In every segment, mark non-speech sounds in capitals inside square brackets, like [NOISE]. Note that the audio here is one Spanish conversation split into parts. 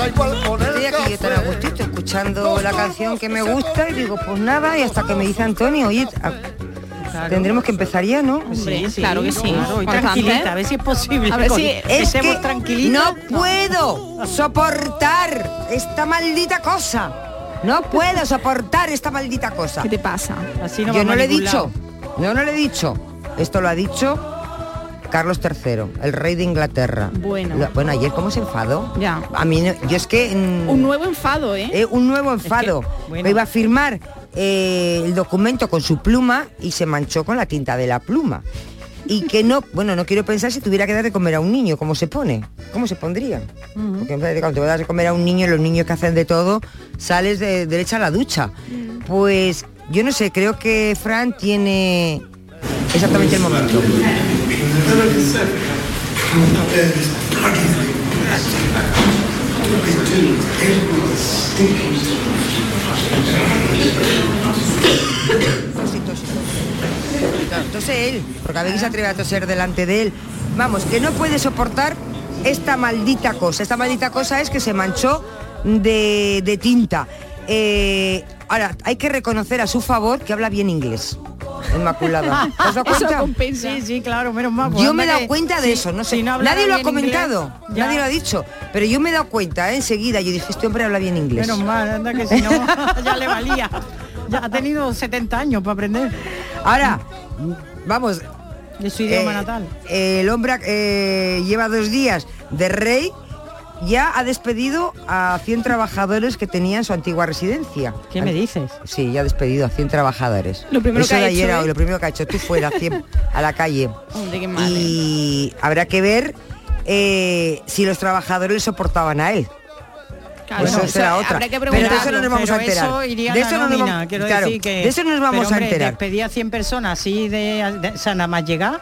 Pasa igual con el Estoy aquí yo tan a gustito escuchando la canción que me gusta y digo, pues nada, y hasta que me dice Antonio, oye, a- tendremos que empezar ya, ¿no? Sí, sí, claro que sí. Claro, tranquilita, a ver si es posible. A ver si es que no puedo soportar esta maldita cosa. No puedo soportar esta maldita cosa. ¿Qué te pasa? Así no Yo no le he dicho. No, no le he dicho. Esto lo ha dicho Carlos III, el rey de Inglaterra. Bueno. Lo- bueno, ayer cómo se enfadó. Ya. A mí, no- yo es que... mm, Un nuevo enfado, ¿eh? eh, un nuevo enfado. bueno. Iba a firmar eh, el documento con su pluma y se manchó con la tinta de la pluma. Y que no, [LAUGHS] bueno, no quiero pensar si tuviera que dar de comer a un niño, ¿cómo se pone? ¿Cómo se pondría? Porque en vez de cuando te vas a dar de comer a un niño, los niños que hacen de todo, sales de derecha a la ducha. Pues yo no sé, creo que Fran tiene exactamente el momento. Tose él, porque a atreve a toser delante de él. Vamos, que no puede soportar esta maldita cosa. Esta maldita cosa es que se manchó de, de tinta. Eh, ahora, hay que reconocer a su favor que habla bien inglés. Inmaculada. [LAUGHS] ¿Te has dado cuenta? Sí, sí, claro, menos mal. pues Yo me he dado cuenta de eso, no sé. si no hablara nadie lo ha comentado, inglés, nadie lo ha dicho, pero yo me he dado cuenta ¿eh? enseguida. Yo dije, este hombre habla bien inglés. Menos mal, anda que si no, [LAUGHS] ya le valía. Ya ha tenido 70 años para aprender. Ahora, vamos. De su idioma eh, natal. El hombre eh, lleva dos días de rey. Ya ha despedido a 100 trabajadores que tenían su antigua residencia. ¿Qué me dices? Sí, ya ha despedido a 100 trabajadores. Lo primero Eso que ha de ayer, hecho, ¿eh? lo primero que ha hecho, tú fuera 100 [LAUGHS] a la calle. Hombre, qué ¿eh? y habrá que ver eh, si los trabajadores soportaban a él. Claro, eso eso será otra. Pero de eso no nos vamos a enterar. De a eso no nos vamos, claro, de eso no nos vamos Pero, hombre, a enterar. Despedir a 100 personas así de, de- o sea, nada más llegar.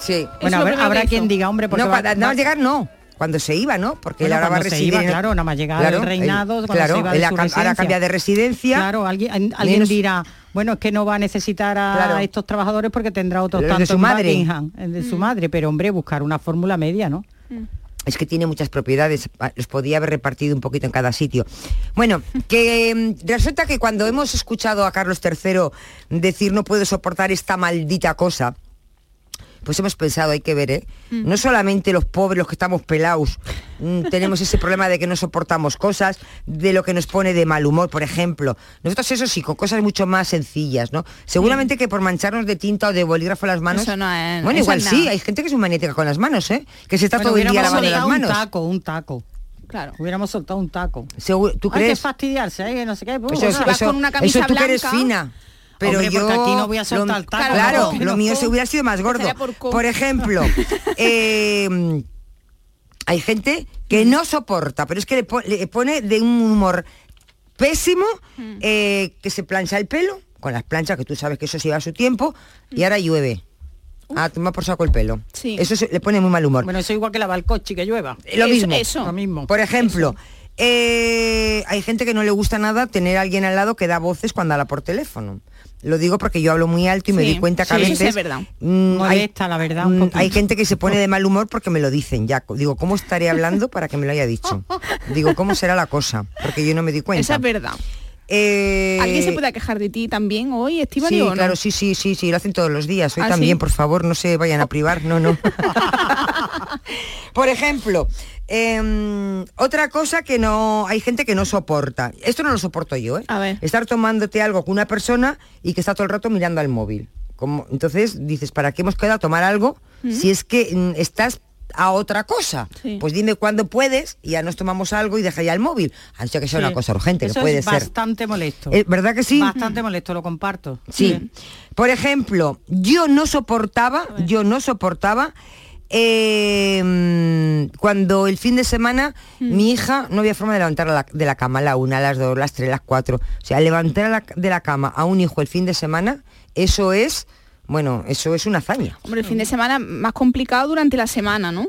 Sí. Bueno, habrá, habrá quien diga, hombre, porque no, va- cuando, nada más llegar no. Cuando se iba, ¿no? Porque Bueno, él ahora va a residir. iba, claro, nada más llegar al reinado, cuando claro, se iba de él ahora cambia de residencia. Claro, alguien, alguien menos- dirá, bueno, es que no va a necesitar a Claro. estos trabajadores porque tendrá otros Los de tantos su madre. El de su madre, pero hombre, buscar una fórmula media, ¿no? Es que tiene muchas propiedades, los podía haber repartido un poquito en cada sitio. Bueno, [LAUGHS] que mm, resulta que cuando hemos escuchado a Carlos III decir no puedo soportar esta maldita cosa, pues hemos pensado, hay que ver, ¿eh? No solamente los pobres, los que estamos pelados, mm, [LAUGHS] tenemos ese problema de que no soportamos cosas, de lo que nos pone de mal humor, por ejemplo. Nosotros eso sí, con cosas mucho más sencillas, ¿no? Seguramente que por mancharnos de tinta o de bolígrafo las manos... Eso no es- bueno, eso igual es sí, hay gente que es muy magnética con las manos, ¿eh? Que se está Bueno, todo el día lavando las manos. Un taco, un taco. Claro. Hubiéramos soltado un taco. ¿Tú Hay que crees? fastidiarse, ¿eh? no sé qué. Eso, es- eso- eso tú que eres fina. Pero Hombre, yo porque aquí no voy a soltar lo- Claro, no, lo mío se hubiera sido más gordo. Por ejemplo, [LAUGHS] eh, hay gente que no soporta, pero es que le, po- le pone de un humor pésimo eh, que se plancha el pelo con las planchas que tú sabes que eso se lleva su tiempo y ahora llueve. Ah, toma por saco el pelo. Sí. Eso se- le pone muy mal humor. Bueno, eso igual que lavar el coche que llueva. Lo Eso- mismo. eso. Lo mismo. Por ejemplo, Eh, hay gente que no le gusta nada tener a alguien al lado que da voces cuando habla por teléfono. Lo digo porque yo hablo muy alto y me di cuenta que a veces es verdad. mm, hay, Molesta, la verdad, un mm, hay gente que se pone de [LAUGHS] mal humor porque me lo dicen ya. Digo, ¿cómo estaré hablando para que me lo haya dicho? [LAUGHS] Digo, ¿cómo será la cosa? Porque yo no me di cuenta. Esa es verdad. Eh, ¿Alguien se puede quejar de ti también hoy, Estivali, Sí, o no? claro, sí, sí, sí, sí, lo hacen todos los días. Hoy ¿Ah, también, sí? por favor, no se vayan a privar, no, no. [LAUGHS] por ejemplo, em, otra cosa que no, hay gente que no soporta. Esto no lo soporto yo, ¿eh? A ver. Estar tomándote algo con una persona y que está todo el rato mirando al móvil. Como, entonces dices, ¿para qué hemos quedado a tomar algo si es que mm, estás a otra cosa? Sí. Pues dime cuándo puedes y ya nos tomamos algo y deja ya el móvil. Ser que sea Sí. una cosa urgente, Eso que puede es ser. bastante molesto. Eh, ¿Verdad que sí? Bastante molesto, lo comparto. Sí. Por ejemplo, yo no soportaba, yo no soportaba eh, mm, cuando el fin de semana mi hija no había forma de levantar de la cama a la una, a las dos, las tres, las cuatro. O sea, levantar de la cama a un hijo el fin de semana, eso es, bueno, eso es una hazaña. Hombre, el fin de semana más complicado durante la semana, ¿no?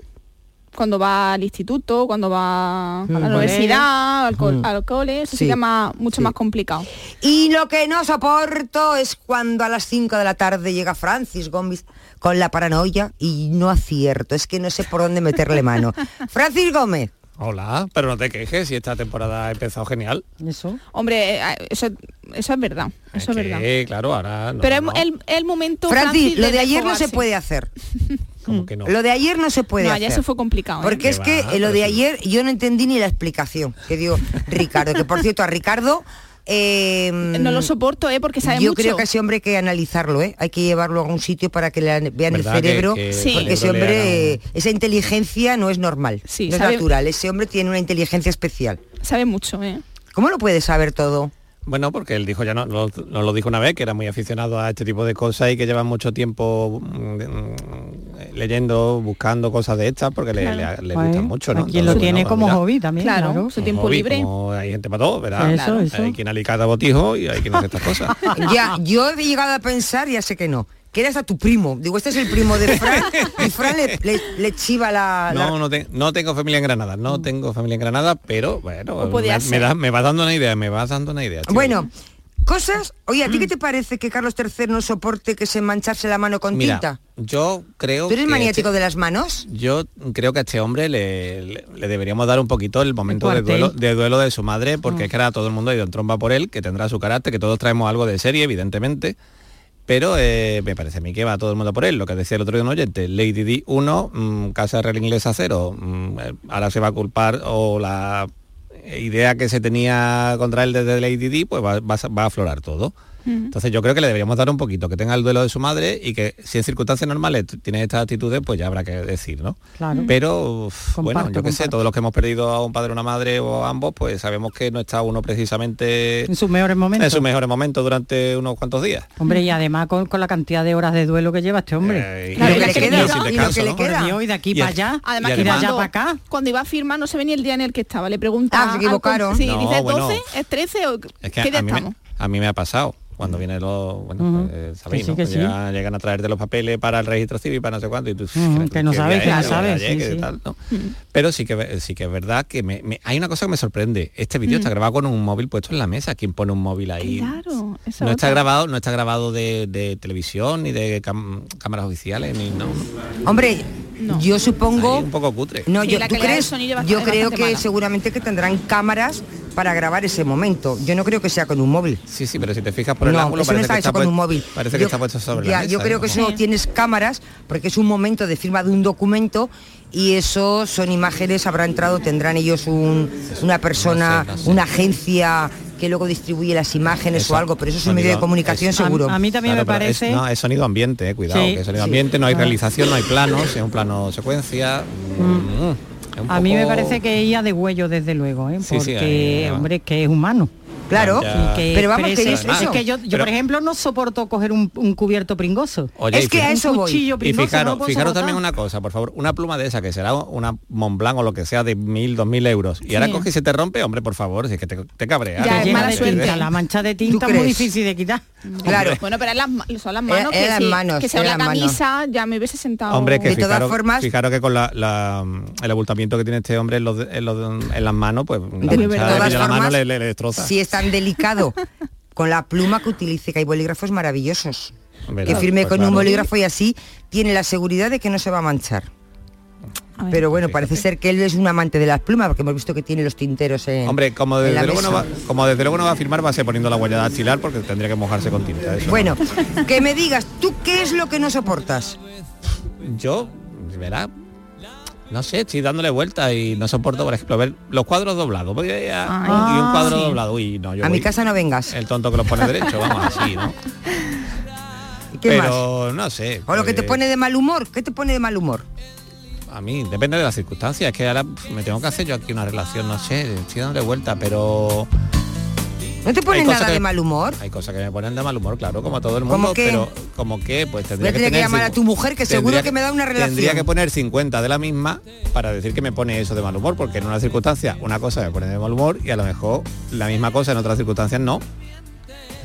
Cuando va al instituto, cuando va a la Mm. universidad, al, co- Mm. al cole, eso Sí, más, mucho sí. más complicado. Y lo que no soporto es cuando a las 5 de la tarde llega Francis Gómez con la paranoia y no acierto, es que no sé por dónde meterle mano. [LAUGHS] Francis Gómez, Hola, pero no te quejes si esta temporada ha empezado genial. Eso. Hombre, eh, eso, eso es verdad, eso es que, verdad. claro, ahora no, Pero no, es el, el momento, Francis, lo de ayer no se puede hacer. [LAUGHS] como que no. Lo de ayer no se puede No, hacer. ya eso fue complicado. ¿eh? Porque es Que eh, lo de sí. ayer yo no entendí ni la explicación que dio Ricardo. Que por cierto, a Ricardo... eh, No lo soporto, ¿eh? Porque sabe yo mucho. creo que a ese hombre hay que analizarlo, ¿eh? Hay que llevarlo a un sitio para que le vean el ¿Verdad que- cerebro, que Sí. porque ese hombre, esa inteligencia no es normal, Sí, no es natural. Ese hombre tiene una inteligencia especial. Sabe mucho, ¿eh? ¿Cómo lo puede saber todo? Bueno, porque él dijo ya no, no- nos lo dijo una vez que era muy aficionado a este tipo de cosas y que lleva mucho tiempo mm, leyendo, buscando cosas de estas porque le, Claro. le- le Pues, gustan mucho, ¿no? quien lo tiene como mira, hobby también, Claro, claro. su tiempo hobby, libre. como hay gente para todo, ¿verdad? Eso, Claro. eso. Hay quien alicata botijo y hay quien hace estas cosas. [LAUGHS] Ya, yo he llegado a pensar, ya sé que no, que eres a tu primo. Digo, este es el primo de Fran [LAUGHS] y Fran le, le- le chiva la... la- No, no, te- no tengo familia en Granada, no tengo familia en Granada, pero bueno, me, me da- me vas dando una idea, me vas dando una idea. chico. Bueno, cosas... Oye, ¿a ti qué te parece que Carlos III no soporte que se mancharse la mano con Mira, tinta? yo creo ¿Tú eres que maniático este- de las manos? Yo creo que a este hombre le, le- le deberíamos dar un poquito el momento de duelo, de duelo de su madre, Mm. porque es que ahora todo el mundo ha ido en tromba por él, que tendrá su carácter, que todos traemos algo de serie, evidentemente. Pero eh, me parece a mí que va todo el mundo por él, lo que decía el otro día un oyente, Lady D 1, mm, Casa Real Inglesa 0, mm, eh, ahora se va a culpar o la idea que se tenía contra él desde Lady D, pues va, va va a aflorar todo. Entonces yo creo que le deberíamos dar un poquito, que tenga el duelo de su madre y que si en circunstancias normales tiene estas actitudes, pues ya habrá que decir, ¿no? Claro. Pero uf, bueno, yo qué sé, todos los que hemos perdido a un padre o una madre o a ambos, pues sabemos que no está uno precisamente En sus mejores momentos. en sus mejores momentos durante unos cuantos días. Hombre, y además con, con la cantidad de horas de duelo que lleva este hombre. Eh, y- Claro, y- que le y queda, sin y lo que le queda. Y de aquí Y para a- allá, Además, Y de allá cuando, para acá. cuando iba a firmar no se venía el día en el que estaba. Le preguntaba. Ah, se equivocaron. Sí, No, dice bueno. 12, es 13 o Es que ¿qué día a mí, me, estamos? a mí me ha pasado. Cuando viene los, bueno, pues, sabéis, Que sí, ¿no? que sí. ya llegan a traerte los papeles para el registro civil, para no sé cuánto, y tú, Ujú, que no ¿qué sabes, que no es? sabes. Pero sí que sí que es verdad que me, me- hay una cosa que me sorprende. Este vídeo está grabado con un móvil puesto en la mesa. ¿Quién pone un móvil ahí? Claro, No está otra. grabado, no está grabado de, de televisión ni de cam- cámaras oficiales ni no. Hombre, No. yo supongo... Ahí un poco cutre. No, Sí, yo, ¿tú crees? Yo creo que mala. seguramente que tendrán cámaras para grabar ese momento. Yo no creo que sea con un móvil. Sí, sí, pero si te fijas por el no, ángulo eso no parece está que hecho está con un móvil. Parece que Yo- está puesto sobre ya, la mesa. Yo creo ¿no? que eso Sí. tienes cámaras porque es un momento de firma de un documento y eso son imágenes, habrá entrado, tendrán ellos un- una persona, una agencia que luego distribuye las imágenes o algo, pero eso es un medio de comunicación seguro. A, a mí también Claro, me es- parece... no, es sonido ambiente, eh, cuidado, Sí, que es sonido sí. ambiente, no hay realización, no hay planos, es un plano secuencia. mm, un A mí me parece que ella de huello, desde luego, ¿eh? Sí, sí, porque, ahí, ahí va. hombre, que es humano. Claro, que pero vamos, que es que yo, yo, Pero- por ejemplo, no soporto coger un, un cubierto pringoso. Oye, Es que a eso un voy. cuchillo Y no fijaros, también una cosa, por favor, una pluma de esa que será una Montblanc o lo que sea de mil, dos mil euros. Y ahora coge y se te rompe, hombre, por favor, si es que te, te cabrea. Ya, es llena mala de suerte. tinta, la mancha de tinta es muy difícil de quitar. Claro. Bueno, pero las son las Era- manos que, si- manos, que sea la manos. camisa ya me hubiese sentado. Hombre, que De todas fijaros, formas- fijaros que con la, la- el abultamiento que tiene este hombre en, los de- en, los de- en las manos, pues la De todas en la mano formas, le, le- le destroza. Si tan delicado [LAUGHS] con la pluma que utilice, que hay bolígrafos maravillosos. ¿Verdad? Que firme Pues con un bolígrafo y así tiene la seguridad de que no se va a manchar. Pero bueno, parece ser que él es un amante de las plumas, porque hemos visto que tiene los tinteros en Hombre, como en la desde, luego no va, como desde luego no va a firmar, va a ser poniendo la huella dactilar porque tendría que mojarse con tinta. eso Bueno, [LAUGHS] que me digas, ¿tú qué es lo que no soportas? Yo, verá, no sé, estoy dándole vueltas y no soporto, por ejemplo, ver los cuadros doblados. Voy a- y un cuadro sí. doblado. Uy, no, yo A mi casa no vengas. El tonto que los pone derecho, vamos así, ¿no? ¿Y [LAUGHS] ¿Qué Pero no sé. O lo que te pues, pone de mal humor, ¿qué te pone de mal humor? A mí depende de las circunstancias, es que ahora me tengo que hacer yo aquí una relación, no sé, estoy dándole vuelta, pero ¿No te pone Hay cosas nada que- de mal humor? hay cosas que me ponen de mal humor, claro, como todo el ¿Cómo mundo, qué? pero como que pues tendría a tener que llamar a tu mujer, que seguro que me da una relación. Tendría que poner 50 de la misma para decir que me pone eso de mal humor, porque en una circunstancia una cosa me pone de mal humor y a lo mejor la misma cosa en otras circunstancias no.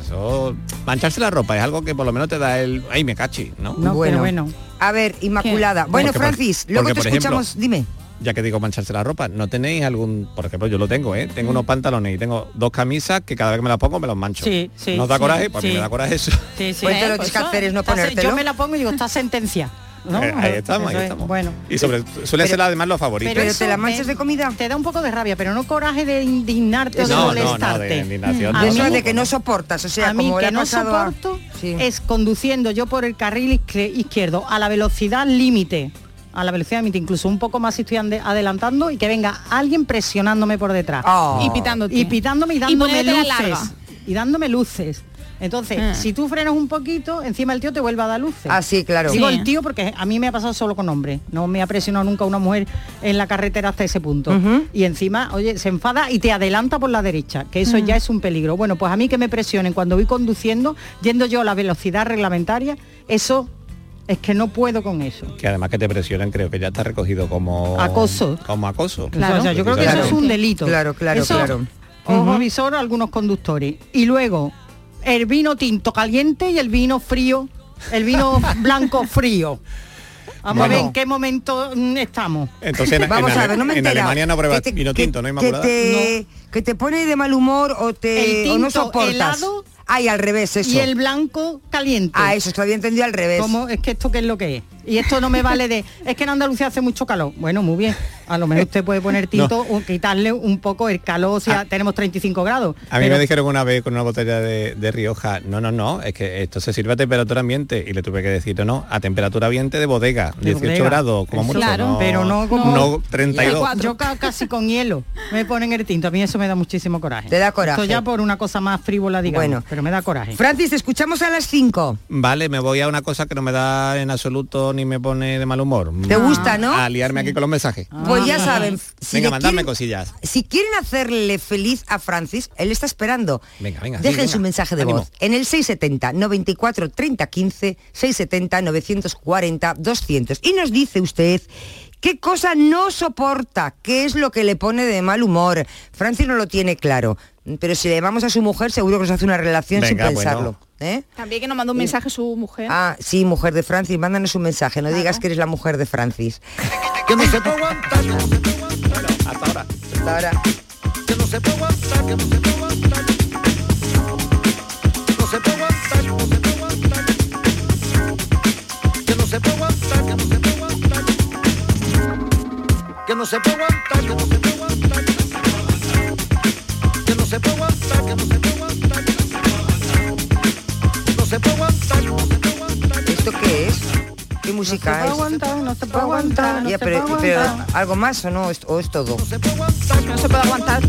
Eso, mancharse la ropa es algo que por lo menos te da el, ay me cachi, ¿no? No, pero bueno. A ver, Inmaculada. Bueno, Porque, por- Francis, luego porque, te ejemplo, escuchamos, dime. Ya que digo mancharse la ropa, ¿no tenéis algún, por ejemplo, yo lo tengo, ¿eh? Tengo unos pantalones y tengo dos camisas que cada vez que me las pongo me los mancho. Sí, sí, ¿No os da sí, coraje? Pues a mí me da coraje eso. Sí, sí. Pues entonces lo que tienes que hacer es no ponértelo. Yo me la pongo y digo, está sentencia. ¿no? Eh, ahí estamos, ahí es, estamos. Bueno. Y sobre suele ser además los favoritos. Pero te la manchas de comida. Te da un poco de rabia, pero no coraje de indignarte o de No, no, no, molestarte. de indignación, A no, Eso mí- de que no soportas, o sea, a mí como que no a- soporto Sí. es conduciendo yo por el carril izquier- izquierdo a la velocidad límite a la velocidad límite incluso un poco más si estoy ande- adelantando y que venga alguien presionándome por detrás Oh. Y pitándote. y pitándome y Y dándome la luces larga. y dándome luces entonces Ah. si tú frenas un poquito encima el tío te vuelve a dar luces Ah, sí, claro. Digo Sí. el tío porque a mí me ha pasado solo con hombres. No me ha presionado nunca una mujer en la carretera hasta ese punto. Y encima, oye, se enfada y te adelanta por la derecha, que eso ya es un peligro. Bueno, pues a mí que me presionen cuando voy conduciendo, yendo yo a la velocidad reglamentaria, eso es que no puedo con eso. Que además que te presionen creo que ya está recogido como Acoso. Como acoso. O sea, yo creo que eso es un delito. Claro, claro, Eso, claro. Ojo a algunos conductores. Y luego, el vino tinto caliente y el vino frío, el vino [LAUGHS] blanco frío. Vamos a ver en qué momento mm, estamos. Entonces en, [LAUGHS] Vamos en a ver, no me en. Alemania no pruebas Que vino que- tinto, ¿no, que Inmaculada? te, que te pone de mal humor o te El o no soportas. helado Ay, al revés, eso. Y el blanco caliente. Ah, eso, te había entendido al revés. ¿Cómo? Es que esto qué es lo que es. Y esto no me vale de, [LAUGHS] es que en Andalucía hace mucho calor. Bueno, muy bien. A lo mejor usted puede poner tinto o quitarle un poco el calor, o sea, tenemos 35 grados. A mí Pero- me dijeron una vez con una botella de, de Rioja, no, no, no, es que esto se sirve a temperatura ambiente y le tuve que decir, no, no, a temperatura ambiente de bodega, De 18 bodega. grados, como Eso, mucho, claro, no, pero no como- no 32. Yo ca- casi con hielo me ponen el tinto. A mí eso me da muchísimo coraje. Te da coraje. Esto ya por una cosa más frívola, digamos. Bueno. pero me da coraje. Francis, te escuchamos a las 5. Vale, me voy a una cosa que no me da en absoluto ni me pone de mal humor. ¿Te gusta, no? A liarme aquí con los mensajes. Pues ya saben, si Venga, le mandadme quieren- cosillas. Si quieren hacerle feliz a Francis, él está esperando. Venga, venga, sí, Dejen venga. su mensaje de Ánimo. voz en el 670 94 30 15 670 940 200 y nos dice usted qué cosa no soporta, qué es lo que le pone de mal humor. Francis no lo tiene claro, pero si le llamamos a su mujer seguro que nos hace una relación Venga, sin bueno. pensarlo. ¿eh? También que nos mandó un mensaje su mujer. Ah, sí, mujer de Francis, mándanos un mensaje, no digas que eres la mujer de Francis. Que no se puede aguantar, que no se puede aguantar, Hasta ahora. Hasta ahora. que no se puede aguantar, que no se puede aguantar. No se puede aguantar, no se puede aguantar. Que no se puede aguantar, que no se puede aguantar. Que no se puede aguantar, que no se puede aguantar. ¿Esto qué es? ¿Qué No se música puede es? aguantar, no se puede aguantar, no Ya, se pero, puede pero, aguantar. ¿algo más o no? ¿Es- ¿O es todo? No se puede aguantar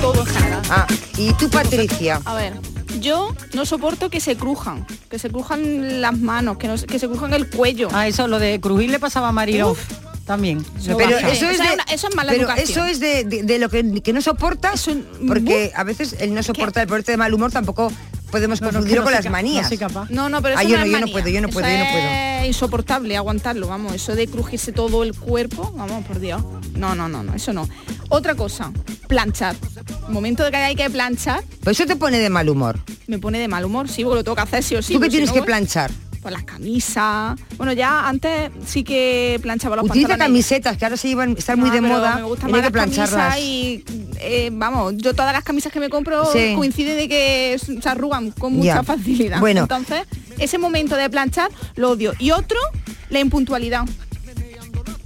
todo en general. Ah, y tú, Patricia. A ver, yo no soporto que se crujan, que se crujan las manos, que, no, se- que se crujan el cuello. Ah, eso, lo de crujir le pasaba a Mariló. También. Pero eso es, de, eso es mala pero educación. eso es de, de- de lo que, que no soportas, Eso- porque a veces el no soportar el ponerte de mal humor tampoco podemos No, confundirlo no con las manías. No capaz. No, no, pero eso Ah, yo no, es yo no manía. puedo, yo no puedo, Eso yo no puedo. Es insoportable aguantarlo, vamos, eso de crujirse todo el cuerpo, vamos, por Dios. No, no, no, no, eso no. Otra cosa, planchar. Momento de que hay que planchar, Pues eso te pone de mal humor. me pone de mal humor, sí, porque lo tengo que hacer sí o sí. ¿Tú qué tienes que planchar? Pues las camisas. Bueno, ya antes sí que planchaba los Utiliza pantalones. camisetas, que ahora se llevan, están muy Ah, de pero moda. Me Tiene más que plancharlas. y eh, vamos, yo todas las camisas que me compro Sí. coincide de que se arrugan con mucha Ya. facilidad. Bueno. Entonces, ese momento de planchar lo odio. Y otro, la impuntualidad.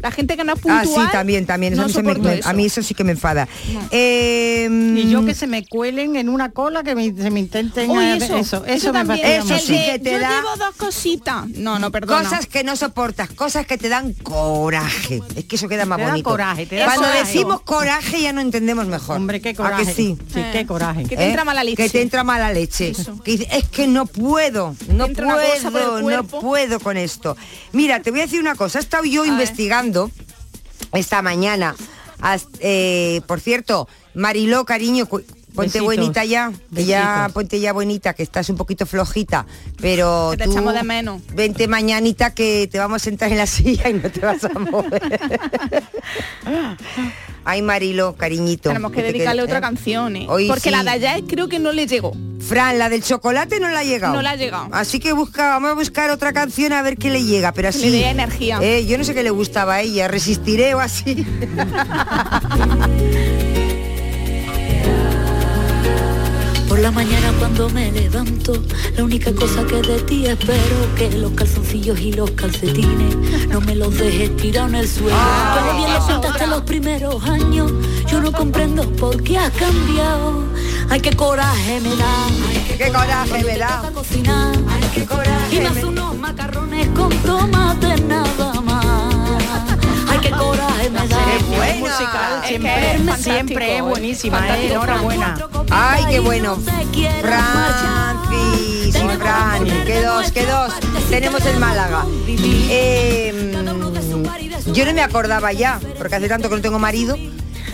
La gente que no es Ah, puntual. sí, también, también. No a mí me- soporto me- eso. a mí eso sí que me enfada. Eh, Y yo que se me cuelen en una cola que me, se me intenten Uy, eh, eso, eso, eso, me también. Eso sí que te yo da- llevo dos cositas. No, no, perdona. Cosas que no soportas, cosas que te dan coraje. Es que eso queda más Te da bonito. coraje, te da Cuando coraje. decimos coraje ya no entendemos mejor. Hombre, qué ¿A coraje. que sí? Sí, qué coraje. Que te entra mala leche. Que te entra mala leche. Que dices, es que no puedo, no puedo, no puedo con esto. Mira, te voy a decir una cosa. He estado yo investigando esta mañana. Eh, por cierto, Mariló, cariño, ponte Besitos. buenita ya, que ya ponte ya buenita, que estás un poquito flojita, pero Que te tú echamos de menos. vente mañanita que te vamos a sentar en la [LAUGHS] silla y no te vas a mover. [LAUGHS] Ay, Marilo, cariñito. Tenemos que dedicarle quede- otra ¿eh? canción. ¿eh? Hoy Porque sí. la de ayer creo que no le llegó. Fran, la del chocolate no la ha llegado. No la ha llegado. Así que busca, vamos a buscar otra canción a ver qué le llega, pero Que así. le dé energía. Eh, yo no sé qué le gustaba a ella, resistiré o así. [LAUGHS] la mañana cuando me levanto, la única cosa que de ti espero que los calzoncillos y los calcetines no me los dejes tirados en el suelo. Todo bien lo contaste los primeros años, yo no comprendo por qué has cambiado. Ay, qué coraje me da. qué coraje me da. Cocinar. qué coraje Y me hace unos macarrones con tomate nada más. Ay, qué coraje me da. Qué Es buena. musical, Es siempre, que es fantástico, siempre es ¿eh? buenísima, ¿eh? Enhorabuena. Ay, qué bueno. Francis, Fran, que dos, que dos. Tenemos el Málaga. Eh, yo no me acordaba ya, porque hace tanto que no tengo marido,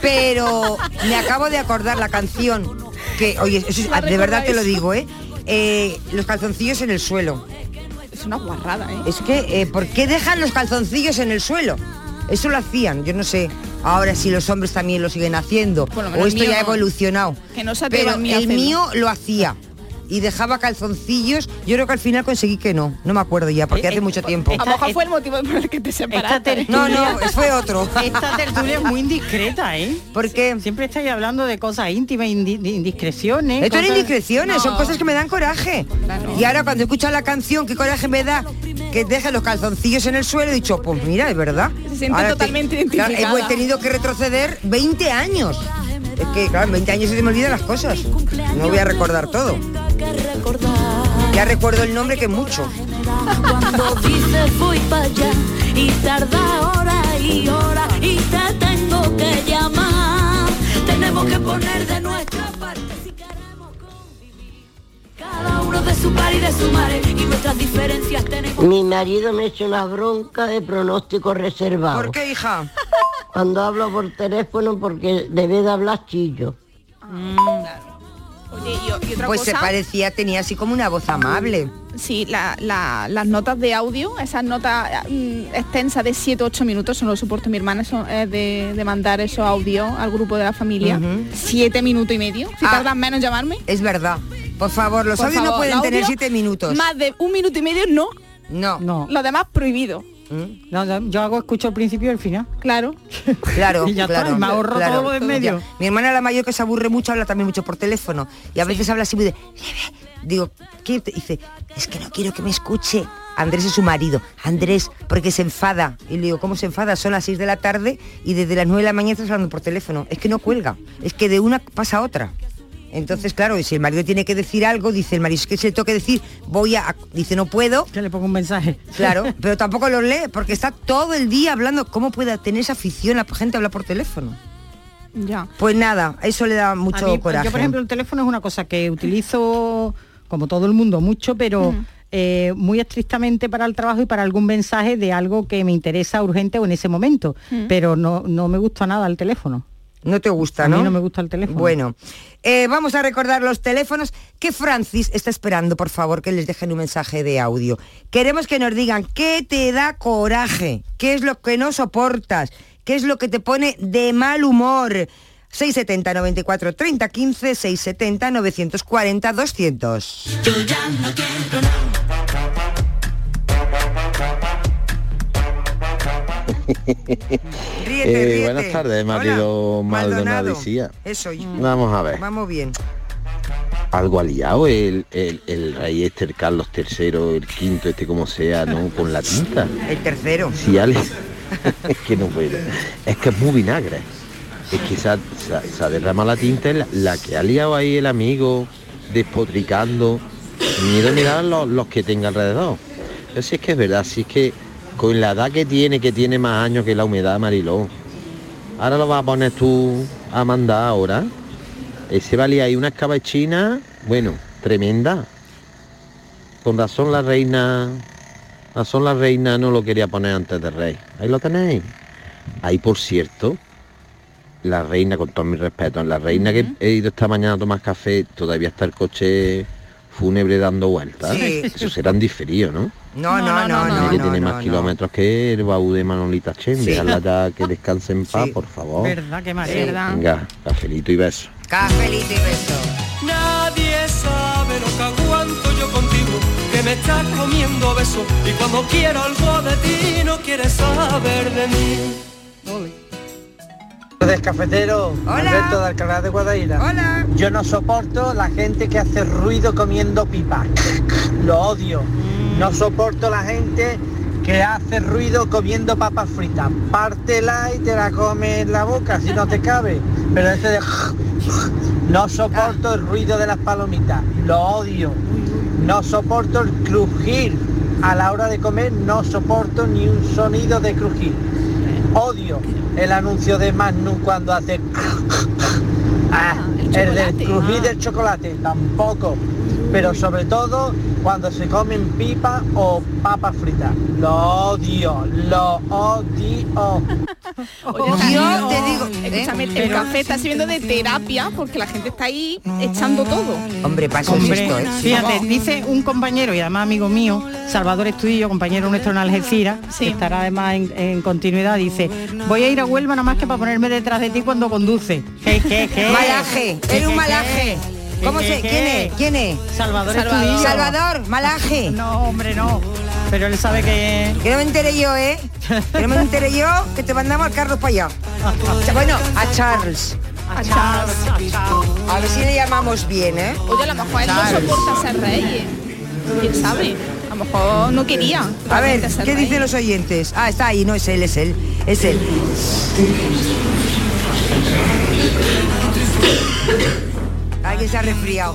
pero me acabo de acordar la canción que, oye, eso es- ¿La de verdad te lo digo, ¿eh? Eh, los calzoncillos en el suelo. Es una guarrada, ¿eh? Es que, eh, ¿por qué dejan los calzoncillos en el suelo? Eso lo hacían, yo no sé. Ahora si los hombres también lo siguen haciendo. O esto mío ya ha evolucionado. Que no se Pero el mío lo hacía. Y dejaba calzoncillos. Yo creo que al final conseguí que no. No me acuerdo ya, porque Eh, hace eh, mucho tiempo. A lo mejor fue el motivo por el que te Esta separaste. No, no, fue otro. esta tertulia es muy indiscreta, ¿eh? Porque Siempre estáis hablando de cosas íntimas, indiscreciones. esto cosas- indiscreciones, son No. cosas que me dan coraje. Claro. Y ahora cuando escucho la canción, qué coraje me da que deje los calzoncillos en el suelo, he dicho, pues mira, es verdad. Se siente Ahora totalmente claro, identificada. He tenido que retroceder 20 años. Es que, claro, en 20 años se me olvidan las cosas. No voy a recordar todo. Ya recuerdo el nombre que es mucho. Cuando dices voy para allá y tarda hora y hora y te tengo que llamar. Tenemos que poner de nuestra parte si queremos convivir. Cada uno de su par y de su madre y nuestras diferencias tenemos. Mi marido me echa una bronca de pronóstico reservado. ¿Por qué, hija? Cuando hablo por teléfono porque debe de hablar chillo. Oye, y, y otra Pues se parecía, tenía así como una voz amable. sí, la- la- las notas de audio, esas notas mm, extensas de 7-8 minutos, eso no lo soporto mi hermana, eso es de, de mandar esos audios al grupo de la familia. Ujú. 7 minutos y medio. Si Ah. tardan menos en llamarme. Es verdad. Por favor, los por audios no pueden tener audio, 7 minutos. Más de un minuto y medio, no. No. No, Lo demás prohibido. ¿Mm? no, yo hago escucho el principio y el final. Claro. [LAUGHS] Claro, Y ya está, claro. y me ahorro claro. todo lo en medio. Ya. Mi hermana la mayor que se aburre mucho habla también mucho por teléfono y a veces habla así muy de digo, ¿qué te dice? Es que no quiero que me escuche. Andrés es su marido. Andrés, porque se enfada. Y le digo, ¿cómo se enfada? Son las 6 de la tarde y desde las 9 de la mañana estás hablando por teléfono. Es que no cuelga. Es que de una pasa a otra. Entonces, claro, y si el marido tiene que decir algo, dice el marido, es que se le tengo que decir, voy a... Dice, no puedo, Que le pongo un mensaje. Claro, [LAUGHS] pero tampoco lo lee porque está todo el día hablando. ¿Cómo puede tener esa afición la gente a hablar por teléfono? Ya. Pues nada, eso le da mucho mí, coraje. Yo, por ejemplo, el teléfono es una cosa que utilizo, como todo el mundo, mucho, pero eh, muy estrictamente para el trabajo y para algún mensaje de algo que me interesa urgente o en ese momento. Pero no, no me gusta nada el teléfono. No te gusta, A mí ¿no? no me gusta el teléfono. Bueno, eh, vamos a recordar los teléfonos que Francis está esperando, por favor, que les dejen un mensaje de audio. Queremos que nos digan qué te da coraje, qué es lo que no soportas, ¿Qué es lo que te pone de mal humor? 670 94 30 15 670 940 200. Ríete, Eh, buenas tardes, marido Maldonado Icía. Eso. Vamos a ver. Vamos bien. Algo aliado el, el, el rey este, el Carlos III, el quinto, este como sea, ¿no? Con la tinta. El tercero. Si Alex, es que no puedo. Es que es muy vinagre. Es que se ha, se ha- derramado la tinta, la, la que ha liado ahí el amigo, despotricando. Miedo mirar los, los que tenga alrededor. Pero si es que es verdad, si es que con la edad que tiene, que tiene más años que la humedad, Mariló. Ahora lo vas a poner tú a mandar ahora. Ese valía ahí una escabechina, bueno, tremenda. Con razón la reina, razón la reina no lo quería poner antes de rey. Ahí lo tenéis. Ahí por cierto, la reina, con todo mi respeto, la reina que he ido esta mañana a tomar café, todavía está el coche fúnebre dando vueltas. Sí. Eso serán diferidos, ¿no? No, no, no, no. No, tiene no, más no. kilómetros que el baúl de Manolita Chen. Sí. Déjala ya que [LAUGHS] descanse en paz, por favor. Verdad que mareo. Venga, cafelito y beso. Cafelito y beso. Nadie sabe lo que aguanto yo contigo, que me estás comiendo a besos y cuando quiero algo de ti no quieres saber de mí. Del cafetero, Alberto de Alcalá de Guadaira. Hola. Yo no soporto la gente que hace ruido comiendo pipa. Lo odio. No soporto la gente que hace ruido comiendo papas fritas. Pártela y te la comes en la boca si no te cabe. Pero ese de... [LAUGHS] No soporto el ruido de las palomitas. Lo odio. No soporto el crujir. A la hora de comer no soporto ni un sonido de crujir. Odio el anuncio de Magnum cuando hace... [LAUGHS] Ah, el del crujir del chocolate, tampoco. Pero sobre todo cuando se comen pipa o papas fritas. Lo odio, lo odio. [LAUGHS] Oye, Yo Tania, te digo, escúchame, ¿eh? el Pero- café está sirviendo de terapia porque la gente está ahí echando todo. Hombre, para eso es Hombre, esto, ¿eh? fíjate, dice un compañero y además amigo mío, Salvador Estudillo, compañero nuestro en Algeciras, que estará además en, en continuidad, dice, voy a ir a Huelva nada más que para ponerme detrás de ti cuando conduce. ¿Qué, qué, qué? Malaje, ¿Qué, era un qué, malaje. ¿Cómo ¿Qué, se? ¿Quién es? ¿Quién es? Salvador, Salvador. Estudillo. Salvador, malaje. No, hombre, no. Pero él sabe que... Que no me enteré yo, ¿eh? Que no me enteré yo que te mandamos a Carlos para allá. [LAUGHS] Bueno, a Charles. A Charles. A ver si le llamamos bien, ¿eh? Oye, a lo mejor él no soporta ser rey. ¿eh? ¿Quién sabe? A lo mejor no quería. A ver, ¿qué rey. dicen los oyentes? Ah, está ahí, no es él, es él. Es él. Alguien se ha resfriado.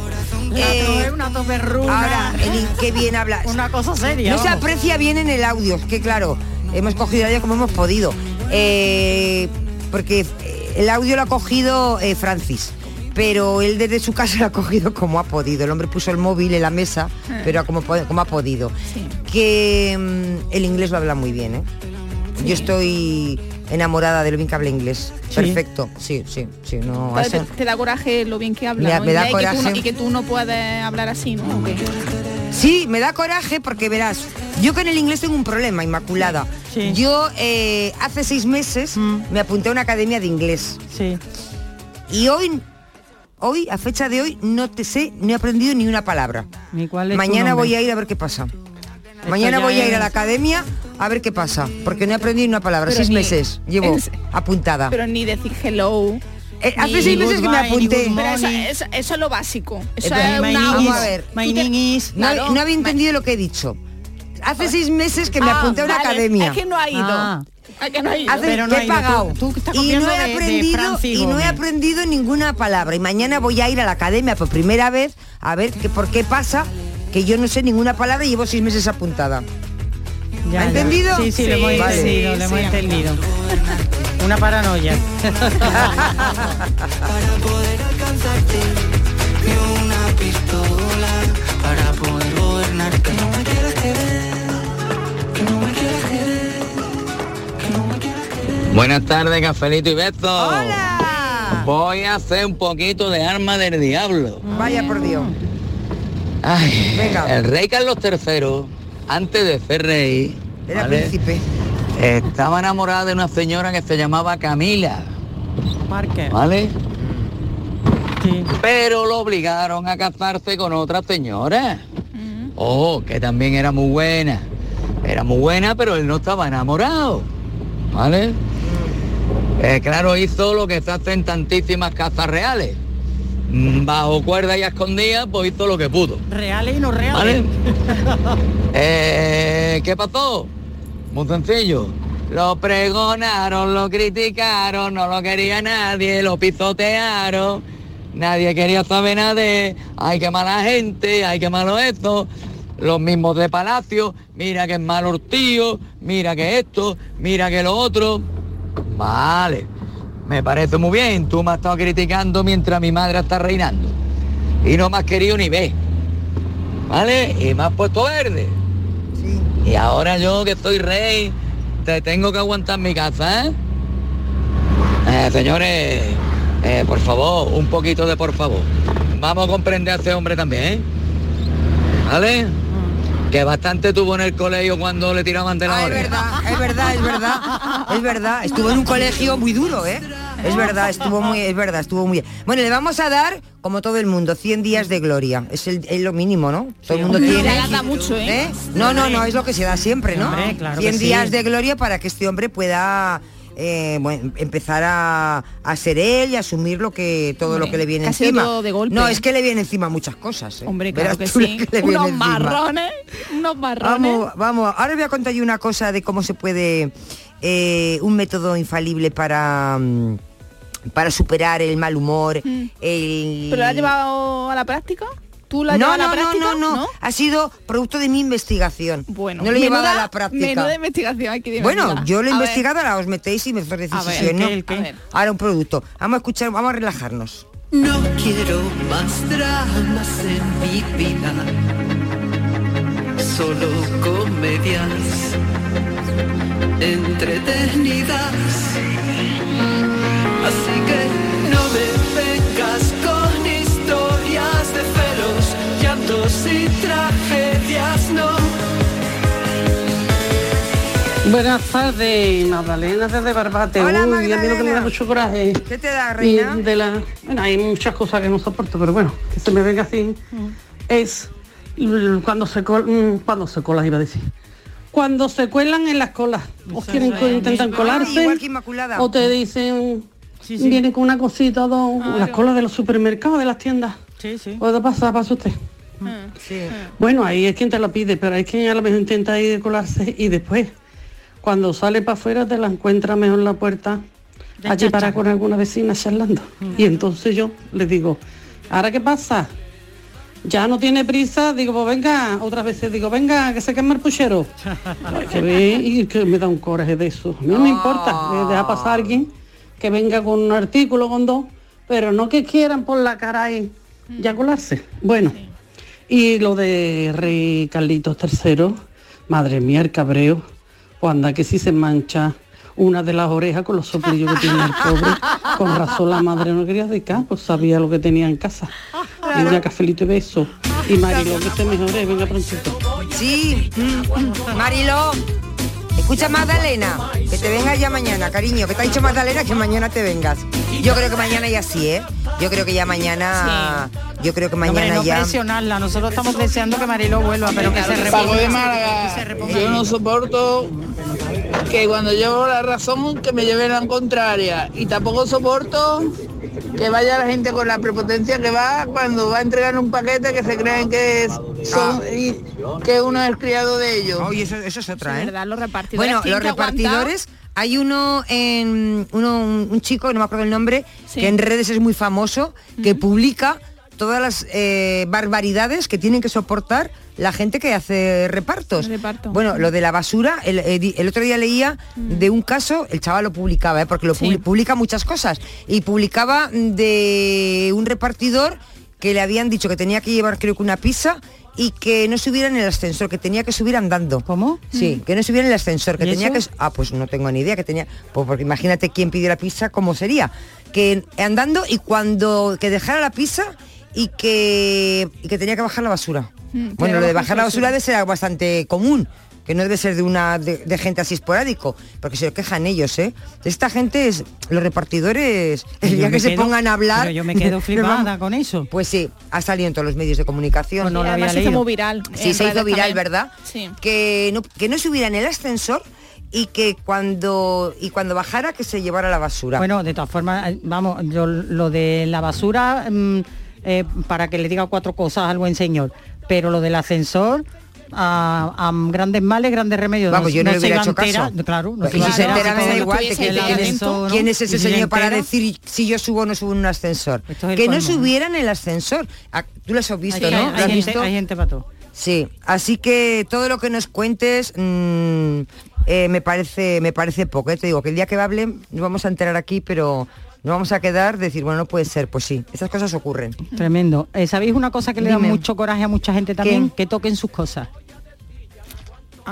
Eh, una ahora, qué bien habla. Una cosa seria. No se aprecia bien en el audio, es que claro, hemos cogido audio como hemos podido. Eh, porque eh, el audio lo ha cogido eh, Francis. Pero él desde su casa lo ha cogido como ha podido. El hombre puso el móvil en la mesa, Ah. pero como, ha podido. Que mm, el inglés lo habla muy bien, ¿eh? Yo estoy enamorada de lo bien que habla inglés. Sí. Perfecto. Sí, sí, sí. No, eso- te, te da coraje lo bien que habla, Me da- ¿no? me da Y que tú no- coraje. y que tú no puedes hablar así, ¿no? Sí, me da coraje porque verás, yo con el inglés tengo un problema, Inmaculada. Yo eh, hace seis meses me apunté a una academia de inglés. Sí. Y hoy, hoy, a fecha de hoy, no te sé, no he aprendido ni una palabra. Ni cuál es Mañana voy a ir a ver qué pasa. Mañana voy a ir a la academia a ver qué pasa, porque no he aprendido ni una palabra. Pero seis ni- meses llevo en apuntada. Pero ni decir hello. Eh, hace ni- seis meses que me apunté. Pero eso, eso- eso es lo básico. Eso Eh, es my una Vamos a ver. Is... No, Claro. no había entendido lo que he dicho. Hace seis meses que me Ah, apunté a una vale, academia. Es que no ha ido. Ah. Que no ha ido. Hace- Pero no he ido. Tú- pagado tú estás y no he de- de aprendido Francis y no he aprendido ninguna palabra y mañana voy a ir a la academia por primera vez a ver que por qué pasa que yo no sé ninguna palabra y llevo seis meses apuntada Ya, ¿Ha entendido? Sí, sí, lo hemos Sí, vale. entendido, lo hemos entendido. Una paranoia. [LAUGHS] Para poder alcanzarte, ni una pistola para poder gobernar. Que no me quieras querer, que no me quieras querer, que no me quieras querer. Buenas tardes, Cafelito y Beto. Voy a hacer un poquito de arma del diablo. Vaya por Dios. Ay, Venga. el rey Carlos III, antes de ser rey, Era ¿vale? príncipe. Estaba enamorada de una señora que se llamaba Camila, Parque. ¿vale? Pero lo obligaron a casarse con otra señora. Oh, que también era muy buena. Era muy buena, pero él no estaba enamorado. ¿Vale? Eh, claro, hizo lo que se hace en tantísimas casas reales. Mm, Bajo cuerda y a escondidas, pues hizo lo que pudo. Reales y no reales. ¿Vale? [LAUGHS] Eh, ¿Qué pasó? Muy sencillo. Lo pregonaron, lo criticaron, no lo quería nadie, lo pisotearon. Nadie quería saber nada de, ay, qué mala gente, ay, qué malo esto. Los mismos de Palacio, mira que es malo el tío, mira que esto, mira que lo otro. Vale, me parece muy bien, tú me has estado criticando mientras mi madre está reinando. Y no me has querido ni ver. ¿Vale? Y me has puesto verde. Y ahora yo que soy rey, te tengo que aguantar mi casa, ¿eh? Eh, señores, eh, por favor, un poquito de por favor. Vamos a comprender a este hombre también, ¿eh? ¿Vale? Que bastante tuvo en el colegio cuando le tiraban de la Ah, es verdad, es verdad, es verdad, es verdad. Estuvo en un colegio muy duro, ¿eh? Es verdad, estuvo muy, es verdad, estuvo muy bien. Bueno, le vamos a dar, como todo el mundo, 100 días de gloria. Es, el, es lo mínimo, ¿no? Todo el mundo hombre, tiene. se da mucho, ¿eh? No, no, no, es lo que se da siempre, ¿no? Hombre, claro 100 que sí. días de gloria para que este hombre pueda eh, bueno, empezar a, a ser él y asumir lo que todo Hombre, lo que le viene encima. todo de golpe. No, es que le viene encima muchas cosas. ¿eh? Hombre, Verás claro que sí. que Unos marrones, unos marrones. Vamos, vamos. Ahora voy a contar yo una cosa de cómo se puede, eh, un método infalible para, mm, para superar el mal humor. el- Mm. ¿Pero lo has llevado a la práctica? ¿Tú lo has no, llevado a no, la no, práctica? no, no, ha sido producto de mi investigación. Bueno, no lo he llevado a la práctica. Menuda investigación Bueno, yo lo he A ver. investigado, ahora os metéis y me hacéis A ver, decisión, ¿el ¿no? el. Ahora un producto. Vamos a escuchar, vamos a relajarnos. No quiero más dramas en mi vida, solo comedias entretenidas. Así que no me vengas con historias de celos, llantos y tragedias, no. Buenas tardes, Magdalena desde Barbate. Hola, Uy, a mí lo que me da mucho coraje. ¿Qué te da, y reina? de la, bueno, hay muchas cosas que no soporto, pero bueno, que se me venga así. Es l- cuando se col- mm, cuando se colas iba a decir. Cuando se cuelan en las colas. O quieren es. intentan Ah, colarse. igual que Inmaculada. O te dicen Sí, sí. vienen con una cosita dos, las colas de los supermercados, de las tiendas. Sí, sí. Puede pasar, pasa usted. Sí. Bueno, ahí es quien te lo pide, pero hay quien a lo mejor intenta ir de colarse y después, cuando sale para afuera, te la encuentra mejor en la puerta, De allí chacha. para con alguna vecina charlando. Y entonces yo le digo, ¿ahora qué pasa? Ya no tiene prisa, digo, pues venga, otras veces digo, venga, que se queme el puchero. [LAUGHS] Ay, que ve y que me da un coraje de eso. A mí no me importa, deja pasar a alguien que venga con un artículo, con dos, pero no que quieran por la cara y ya colarse. Bueno, y lo de Rey Carlitos III, madre mía, el cabreo, pues anda que si se mancha una de las orejas con los soplillos que tiene el pobre. Con razón la madre no quería dedicar, pues sabía lo que tenía en casa. Y una cafelito y beso. Y Marilo, que se mejore, venga prontito. Sí, mm, Marilo. Escucha Magdalena, que te vengas ya mañana, cariño, que te ha dicho Magdalena que mañana te vengas. Yo creo que mañana ya sí, ¿eh? Yo creo que ya mañana, yo creo que Hombre, mañana no ya. presionarla, nosotros estamos deseando que Marilo vuelva, pero que se reponga. De Málaga, yo no soporto que cuando llevo la razón que me lleven la contraria. Y tampoco soporto que vaya la gente con la prepotencia que va cuando va a entregar un paquete que se creen que es, son, y que uno es el criado de ellos. Oye, eso, eso es otra, Es ¿eh? verdad, los repartidores Bueno, los repartidores, hay uno en uno, un, un chico, no me acuerdo el nombre, que en redes es muy famoso, que publica todas las eh, barbaridades que tienen que soportar la gente que hace repartos. Bueno, lo de la basura, el, eh, el otro día leía de un caso, el chaval lo publicaba, ¿eh? porque lo publi- publica muchas cosas, y publicaba de un repartidor que le habían dicho que tenía que llevar creo que una pizza y que no subiera en el ascensor, que tenía que subir andando. ¿Cómo? Sí, que no subiera en el ascensor, que ¿Y tenía eso? que... Ah, pues no tengo ni idea, que tenía... Pues porque imagínate quién pidió la pizza, cómo sería. Que andando y cuando... que dejara la pizza y que, y que tenía que bajar la basura. Mm, Bueno, lo de bajar la basura debe ser algo bastante común. que no debe ser de una de, de gente así esporádico, porque se lo quejan ellos, ¿eh? Esta gente es, los repartidores, el día que se pongan a hablar. pero yo me quedo [LAUGHS] flipada con eso. Pues sí, ha salido en todos los medios de comunicación. Pues no lo había además se hizo muy viral. Sí, se hizo viral, también. ¿verdad? Sí. Que no, que no subiera en el ascensor y que cuando y cuando bajara que se llevara la basura. Bueno, de todas formas, eh, vamos, yo lo de la basura, mm, eh, para que le diga cuatro cosas al buen señor, pero lo del ascensor, a, a grandes males, grandes remedios. Vamos, yo no le se hubiera hecho caso. Claro, no Pues, se y si se entera me da de igual, que quién, es, ascensor, ¿no? quién es ese si señor para decir si yo subo o no subo en un ascensor. Es Que no colmo. subiera en el ascensor. Ah, Tú lo has visto, Hay- ¿no? hay ¿Lo has gente- visto? hay gente para todo. Sí, así que todo lo que nos cuentes mm, eh, me parece me parece poco. ¿eh? Te digo que el día que hable nos vamos a enterar aquí, pero nos vamos a quedar, decir, bueno, no puede ser, pues sí, estas cosas ocurren. Tremendo. Eh, ¿Sabéis una cosa que le da mucho coraje a mucha gente también? Que toquen sus cosas.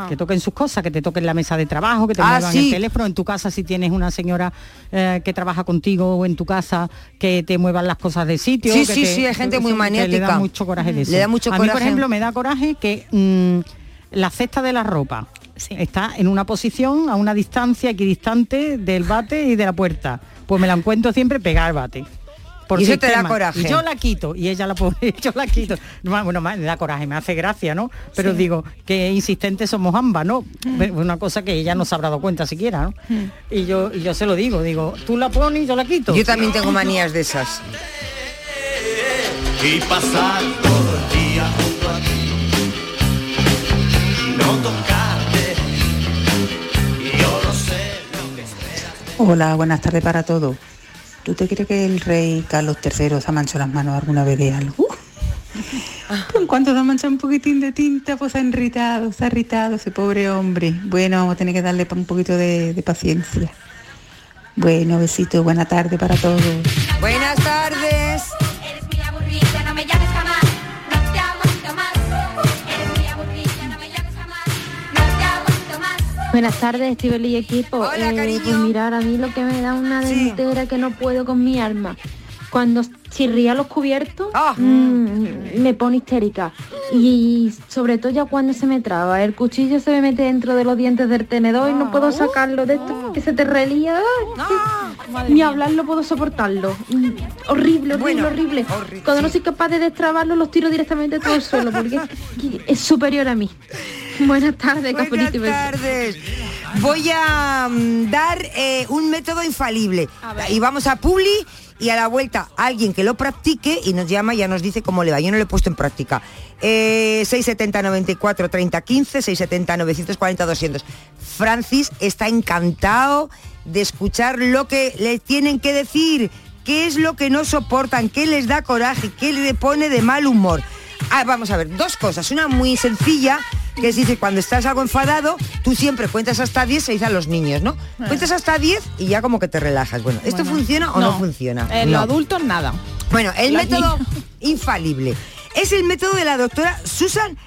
Que toquen sus cosas, que te toquen la mesa de trabajo, que te Ah, muevan sí. el teléfono. En tu casa, si tienes una señora eh, que trabaja contigo o en tu casa, que te muevan las cosas de sitio. Sí, que sí, te- sí, hay gente muy que Le maniática. da mucho coraje de eso. Le da mucho a mí, por coraje. ejemplo, me da coraje que mm, la cesta de la ropa está en una posición a una distancia equidistante del bate y de la puerta. Pues me la encuentro siempre pegada al bate. Por Y eso te da coraje. Y yo la quito y ella la pone, [LAUGHS] yo la quito. No, Bueno, me da coraje, me hace gracia, ¿no? Pero Sí. digo, que insistentes somos ambas, ¿no? Mm. Una cosa que ella no se habrá dado cuenta siquiera, ¿no? Y yo, y yo se lo digo, digo, tú la pones y yo la quito. Yo también tengo manías de esas. y pasar todo el día junto a ti. No Hola, buenas tardes para todos. ¿Tú te crees que el rey Carlos III se ha manchado las manos alguna vez de algo? En cuanto se ha manchado un poquitín de tinta, pues se ha irritado, se ha irritado ese pobre hombre. Bueno, vamos a tener que darle un poquito de, de paciencia. Bueno, besito, buena tarde para todos. Buenas tardes. Buenas tardes, Estivali y equipo. Hola, Eh. Pues mirar, a mí lo que me da una dentera que no puedo con mi alma. Cuando chirría los cubiertos, Ah. mm, me pone histérica. Y sobre todo ya cuando se me traba. El cuchillo se me mete dentro de los dientes del tenedor y no puedo sacarlo de esto que se te relía. Ay, Ni hablarlo puedo soportarlo. Mm, Horrible, horrible, Bueno, horrible. Cuando no soy capaz de destrabarlo, los tiro directamente todo el suelo porque es- superior a mí. Buenas tardes, Buenas tardes. Voy a mm, dar eh, un método infalible. Y vamos a Publi y a la vuelta alguien que lo practique y nos llama y ya nos dice cómo le va. Yo no lo he puesto en práctica. Eh, 670 94 30 15, 670 940 200. Francis está encantado de escuchar lo que le tienen que decir, qué es lo que no soportan, qué les da coraje, qué le pone de mal humor. Ah, vamos a ver, dos cosas. Una muy sencilla, que es dice, cuando estás algo enfadado, tú siempre cuentas hasta 10, se dice a los niños, ¿no? Cuentas hasta 10 y ya como que te relajas. Bueno, ¿esto Bueno, funciona o no, no. funciona? En No. los adultos nada. Bueno, el Los método niños. infalible es el método de la doctora Susan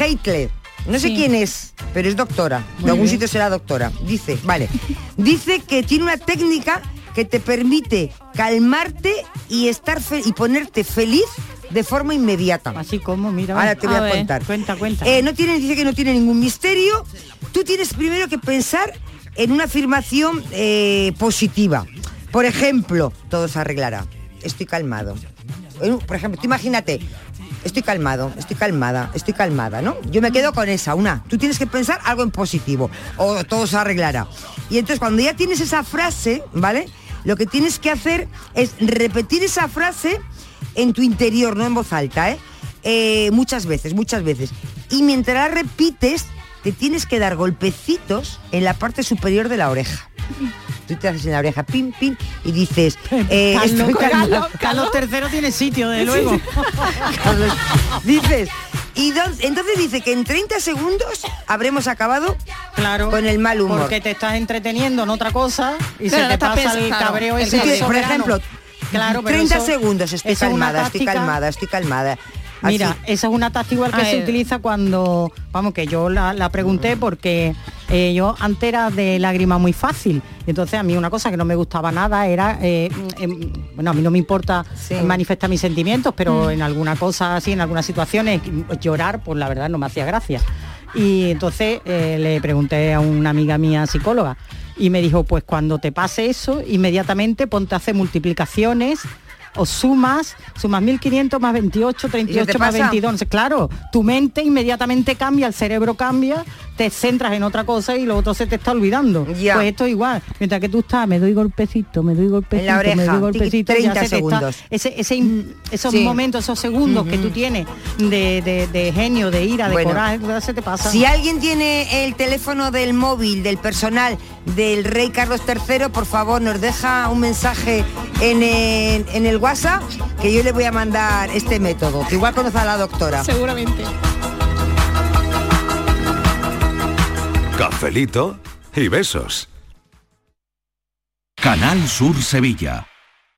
Heitler. No sé Sí. quién es, pero es doctora. Muy de algún bien. sitio será doctora. Dice, vale. Dice que tiene una técnica que te permite calmarte y estar y ponerte feliz de forma inmediata. Así como, mira. Ahora te voy a a, ver, contar. Cuenta, cuenta. Eh, no tiene, dice que no tiene ningún misterio. Tú tienes primero que pensar en una afirmación eh, positiva. Por ejemplo, todo se arreglará. Estoy calmado. Por ejemplo, tú imagínate, estoy calmado, estoy calmada, estoy calmada, ¿no? Yo me quedo con esa, una. Tú tienes que pensar algo en positivo o todo se arreglará. Y entonces cuando ya tienes esa frase, ¿vale? Lo que tienes que hacer es repetir esa frase en tu interior, no en voz alta, ¿eh? Eh, muchas veces, muchas veces. Y mientras la repites, te tienes que dar golpecitos en la parte superior de la oreja. Tú te haces en la oreja, pim, pim, y dices, eh, Carlos, estoy calmado. Carlos, Carlos III tiene sitio, de luego. sí. Carlos, dices, y don- entonces dice que en 30 segundos habremos acabado Claro, con el mal humor. Porque te estás entreteniendo en otra cosa y Pero se no te pasa el cabreo ese de Por ejemplo, claro, pero 30 eso- segundos, estoy calmada, estoy calmada, estoy calmada. Así. Mira, esa es una táctica igual que se utiliza cuando, vamos, que yo la, la pregunté porque eh, yo antes era de lágrima muy fácil. Y entonces a mí una cosa que no me gustaba nada era, eh, em, bueno, a mí no me importa manifestar mis sentimientos, pero Mm. en alguna cosa así, en algunas situaciones, llorar, pues la verdad no me hacía gracia. Y entonces eh, le pregunté a una amiga mía psicóloga y me dijo, pues cuando te pase eso, inmediatamente ponte a hacer multiplicaciones o sumas, sumas 1500 más 28, 38 más pasa? 22. Entonces, claro, tu mente inmediatamente cambia, el cerebro cambia, te centras en otra cosa y lo otro se te está olvidando. Ya. Pues esto igual, mientras que tú estás, me doy golpecito, me doy golpecito, me oreja, doy golpecito, tiqui, ya 30 se te está- segundos. ese, ese in- esos Sí. momentos, esos segundos que tú tienes de, de- de genio, de ira, de Bueno. coraje, ya se te pasa. Si alguien tiene el teléfono del móvil del personal del rey Carlos III, por favor nos deja un mensaje en el, en el WhatsApp que yo le voy a mandar este método, que igual conoce a la doctora. Seguramente. Cafelito y besos. Canal Sur Sevilla.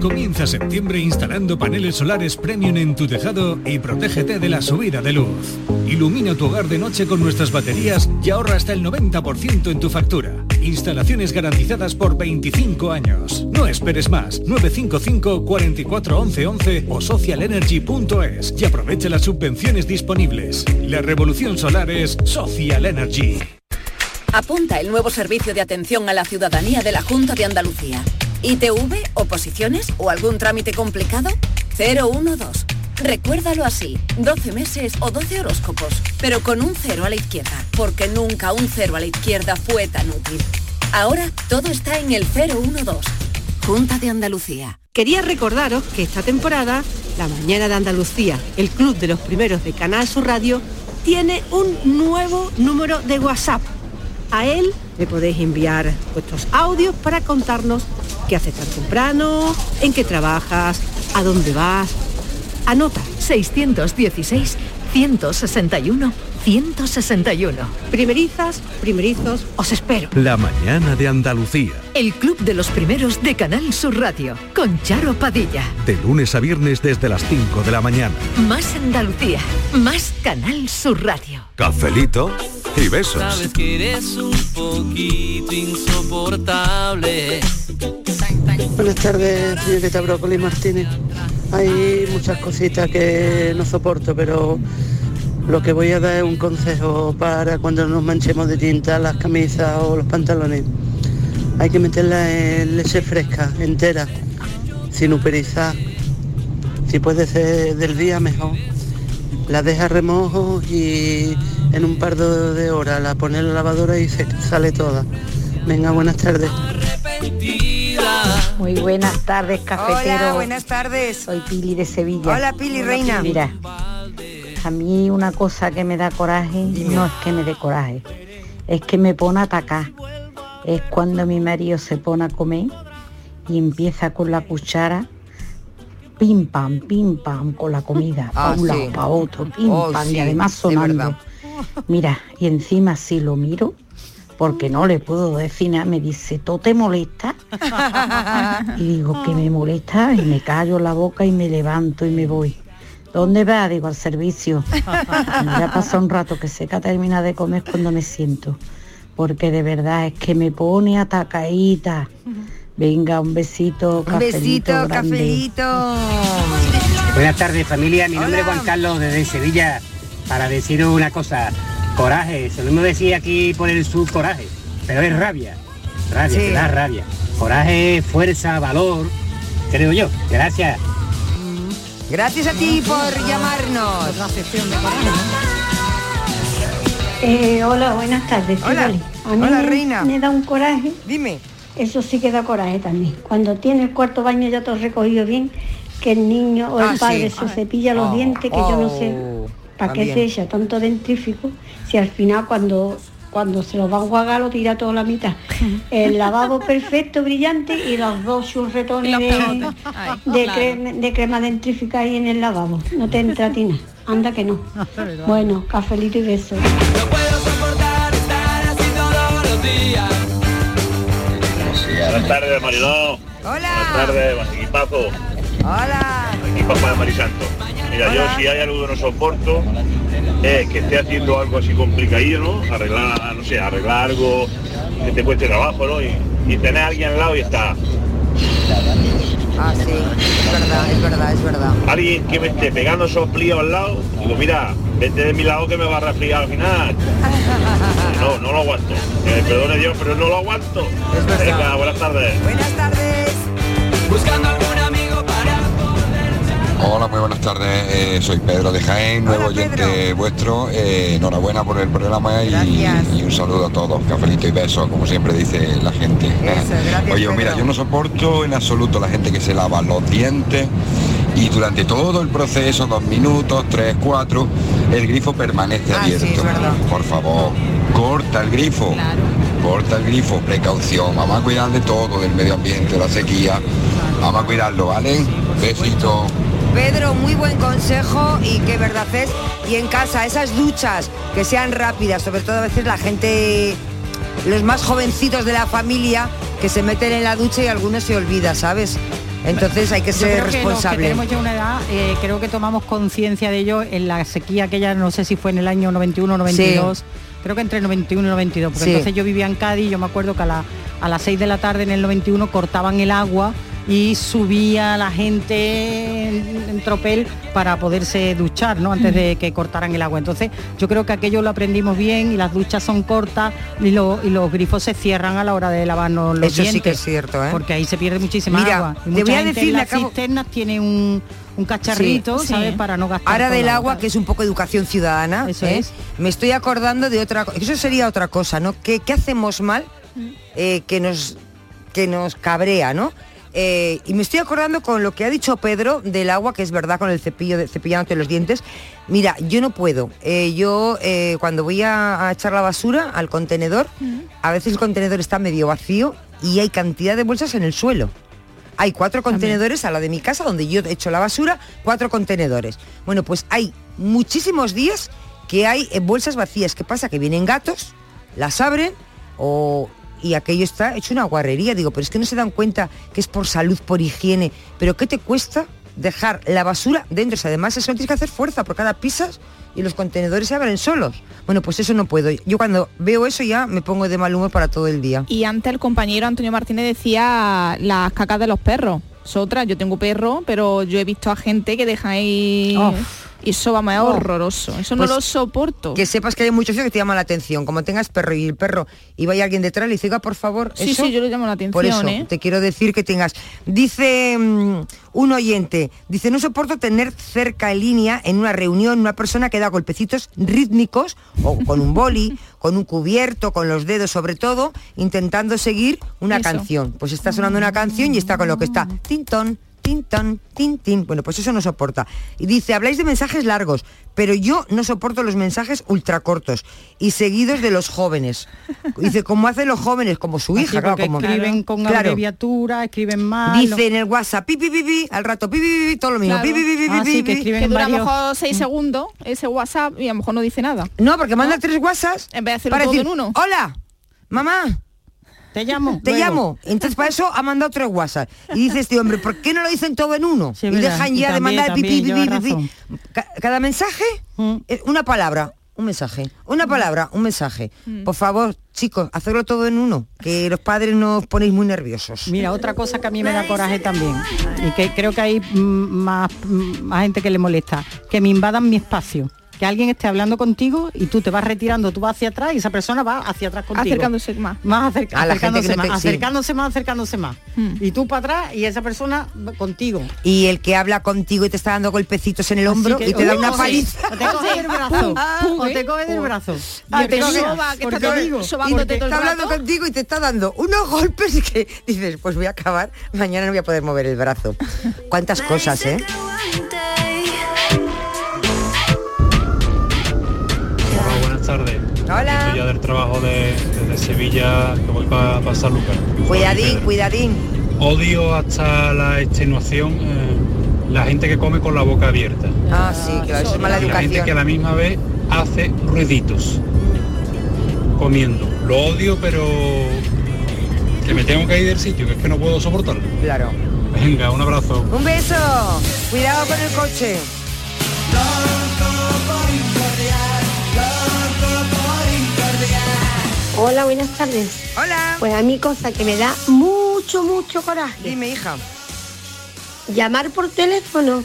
Comienza septiembre instalando paneles solares premium en tu tejado y protégete de la subida de luz. Ilumina tu hogar de noche con nuestras baterías y ahorra hasta el 90% en tu factura. Instalaciones garantizadas por 25 años. No esperes más. 955 44 11 11 o socialenergy.es y aprovecha las subvenciones disponibles. La revolución solar es Social Energy. Apunta el nuevo servicio de atención a la ciudadanía de la Junta de Andalucía. ITV, oposiciones o algún trámite complicado? 012. Recuérdalo así, 12 meses o 12 horóscopos, pero con un cero a la izquierda, porque nunca un cero a la izquierda fue tan útil. Ahora todo está en el 012. Junta de Andalucía. Quería recordaros que esta temporada, La Mañana de Andalucía, el club de los primeros de Canal Sur Radio, tiene un nuevo número de WhatsApp. A él le podéis enviar vuestros audios para contarnos qué haces tan temprano, en qué trabajas, a dónde vas. Anota 616 161 161. Primerizas, primerizos, os espero. La mañana de Andalucía. El club de los primeros de Canal Sur Radio con Charo Padilla. De lunes a viernes desde las 5 de la mañana. Más Andalucía, más Canal Sur Radio. Cafelito y besos. Sabes que eres un poquito insoportable. Buenas tardes, señorita Brócoli Martínez. Hay muchas cositas que no soporto, pero lo que voy a dar es un consejo para cuando nos manchemos de tinta las camisas o los pantalones. Hay que meterla en leche fresca, entera, sin uperizar. Si puede ser del día, mejor. La deja remojo y en un par de de horas la pone en la lavadora y se sale toda. Venga, buenas tardes. Muy buenas tardes, cafetero. Hola, buenas tardes. Soy Pili de Sevilla. Hola, Pili, reina. Mira, a mí una cosa que me da coraje no es que me dé coraje, es que me pone a atacar. Es cuando mi marido se pone a comer y empieza con la cuchara pim pam, pim pam con la comida, Ah, para un lado, sí. para otro, pim Oh, pam, sí, y además de sonando. Mira, y encima si lo miro, porque no le puedo decir nada, me dice, ¿todo te molesta? [LAUGHS] Y digo, que me molesta, y me callo la boca y me levanto y me voy. ¿Dónde va? Digo, al servicio. Ya pasa un rato que sé que termina de comer cuando me siento. Porque de verdad es que me pone atacadita. Venga, un besito, Un cafelito besito, grande. cafelito. Buenas tardes familia, mi nombre es Juan Carlos desde Sevilla para deciros una cosa, coraje, se lo mismo decía aquí por el sur coraje, pero es rabia, rabia, Sí. te da rabia. Coraje, fuerza, valor, creo yo. Gracias. Gracias a ti por llamarnos. Eh, hola, buenas tardes. Hola. A mí Hola, me, reina. me da un coraje. Dime. Eso sí que da coraje también. Cuando tiene el cuarto baño ya todo recogido bien, que el niño o Ah, el padre sí. se cepilla los Oh, dientes, que yo no sé oh, para qué se echa tanto dentrífico, si al final cuando cuando se lo va a enjuagar lo tira toda la mitad. [LAUGHS] El lavabo perfecto, brillante y los dos churretones de, de, crema, de crema dentrífica ahí en el lavabo. No te entra a ti nada. Anda que no. [LAUGHS] Bueno, cafelito y beso. Buenas tardes, Mariló. Hola. Buenas tardes. Hola. Equipazo de Marisanto. Mira, yo si hay algo que no soporto es que esté haciendo algo así complicadillo, ¿no? Arreglar, no sé, arreglar algo que te cueste trabajo, ¿no? Y, y tener a alguien al lado y está. Ah, sí, es verdad, es verdad, es verdad. Alguien que me esté pegando soplíos al lado, digo, mira, vete de mi lado que me va a resfriar al final. No, no lo aguanto. Me perdone Dios, pero no lo aguanto. Venga, buenas tardes. Buenas tardes. Buscando Hola, muy buenas tardes. Eh, soy Pedro de Jaén, nuevo oyente vuestro. Eh, enhorabuena por el programa y, y un saludo a todos. Cafelito y besos, como siempre dice la gente. Oye, mira, yo no soporto en absoluto la gente que se lava los dientes y durante todo el proceso, dos minutos, tres, cuatro, el grifo permanece abierto. Por favor, corta el grifo. Corta el grifo, precaución. Vamos a cuidar de todo, del medio ambiente, de la sequía. Vamos a cuidarlo, ¿vale? Besito. Pedro, muy buen consejo y qué verdad es. Y en casa, esas duchas que sean rápidas, sobre todo a veces la gente, los más jovencitos de la familia, que se meten en la ducha y algunos se olvida, ¿sabes? Entonces hay que Yo ser que los que responsable. tenemos ya una edad, eh, creo que tomamos conciencia de ello en la sequía aquella, no sé si fue en el año 91 o 92, creo que entre 91 y 92, porque Sí. entonces yo vivía en Cádiz, yo me acuerdo que a, la- a las 6 de la tarde en el 91 cortaban el agua y subía la gente en, en tropel para poderse duchar, ¿no? Antes de que cortaran el agua. Entonces, yo creo que aquello lo aprendimos bien y las duchas son cortas y, lo- y los grifos se cierran a la hora de lavarnos los Eso sí que es cierto, ¿eh? Porque ahí se pierde muchísima Mira, agua. Y te mucha voy a gente decir, en las acabo- cisternas tiene un, un cacharrito, Sí. ¿sabes? Sí. Para no gastar Ahora del el agua, que es un poco educación ciudadana, Eso ¿eh? es. me estoy acordando de otra cosa. Eso sería otra cosa, ¿no? ¿Qué, qué hacemos mal eh, que, nos, que nos cabrea, ¿no? Eh, y me estoy acordando con lo que ha dicho Pedro del agua, que es verdad, con el cepillo de cepillándote los dientes. Mira, yo no puedo. Eh, yo eh, cuando voy a, a echar la basura al contenedor, a veces el contenedor está medio vacío y hay cantidad de bolsas en el suelo. Hay cuatro contenedores a la de mi casa donde yo echo la basura, cuatro contenedores. Bueno, pues hay muchísimos días que hay bolsas vacías. ¿Qué pasa? Que vienen gatos, las abren o y aquello está hecho una guarrería. Digo, pero es que no se dan cuenta que es por salud, por higiene. Pero ¿qué te cuesta dejar la basura dentro? Además eso tienes que hacer fuerza, por cada pisas y los contenedores se abren solos. Bueno, pues eso no puedo. Yo cuando veo eso ya me pongo de mal humor para todo el día. Y antes el compañero Antonio Martínez decía las cacas de los perros. Es otra, yo tengo perro, pero yo he visto a gente que deja ahí... Y eso es Oh. horroroso. Eso no Pues, lo soporto. Que sepas que hay muchos que te llaman la atención. Como tengas perro y el perro y vaya alguien detrás, le dice, "Oiga, por favor, Sí, eso". sí, yo le llamo la atención, Por eso ¿eh? te quiero decir que tengas. Dice mm, un oyente, dice, no soporto tener cerca en línea en una reunión una persona que da golpecitos rítmicos o [LAUGHS] con un boli, con un cubierto, con los dedos sobre todo, intentando seguir una Eso. canción. Pues está sonando una canción y está con lo que está. Tintón, tin, ton, tin, tin. Bueno, pues eso no soporta. Y dice, habláis de mensajes largos, pero yo no soporto los mensajes ultracortos y seguidos de los jóvenes. [LAUGHS] Dice, como hacen los jóvenes, como su Así, hija, claro, como escriben con Claro. abreviatura, escriben mal. Dice en el WhatsApp, pi, pi, pi, pi, al rato, pi, pi, pi, pi, todo lo mismo. Claro. pi, pi, pi, pi, Ah, pi, sí, pi. que dura a lo mejor seis segundos ese WhatsApp y a lo mejor no dice nada. No, porque manda tres WhatsApps En vez de hacerlo para todo decir, en uno. hola, mamá, Te llamo. te luego. llamo. Entonces para eso ha mandado tres WhatsApp. Y dice este hombre, ¿por qué no lo dicen todo en uno? Sí, y verdad. dejan ya de mandar pi, pi, también pi, lleva pi, pi. razón. Ca- Cada mensaje es una palabra. Un mensaje, una palabra, un mensaje. Por favor, chicos, hacerlo todo en uno, que los padres nos ponéis muy nerviosos. Mira, otra cosa que a mí me da coraje también, y que creo que hay mm, más, mm, más gente que le molesta, que me invadan mi espacio. Que alguien esté hablando contigo y tú te vas retirando, tú vas hacia atrás y esa persona va hacia atrás contigo. Acercándose más. Más acerca- acercándose más, te- sí. acercándose más, acercándose más. Y tú para atrás y esa persona contigo. Y el que habla contigo y te está dando golpecitos en el hombro que- y te da una paliza. O te coge del brazo. o te coge del brazo. Ah, Y te te coge- soba, que está digo, está hablando contigo y te está dando unos golpes que dices, pues voy a acabar, mañana no voy a poder mover el brazo. Cuántas cosas, ¿eh? Tardes. Hola. Estoy ya del trabajo de, desde Sevilla que voy para pasar Lucas. Cuidadín, cuidadín. Odio hasta la extenuación eh, la gente que come con la boca abierta. Ah, sí, claro, eso es mala y la gente que a educación. la misma vez hace ruiditos comiendo. Lo odio, pero que me tengo que ir del sitio, que es que no puedo soportarlo. Claro. Venga, un abrazo. Un beso. Cuidado con el coche. Hola, buenas tardes. Hola. Pues a mí cosa que me da mucho, mucho coraje. Dime, hija. Llamar por teléfono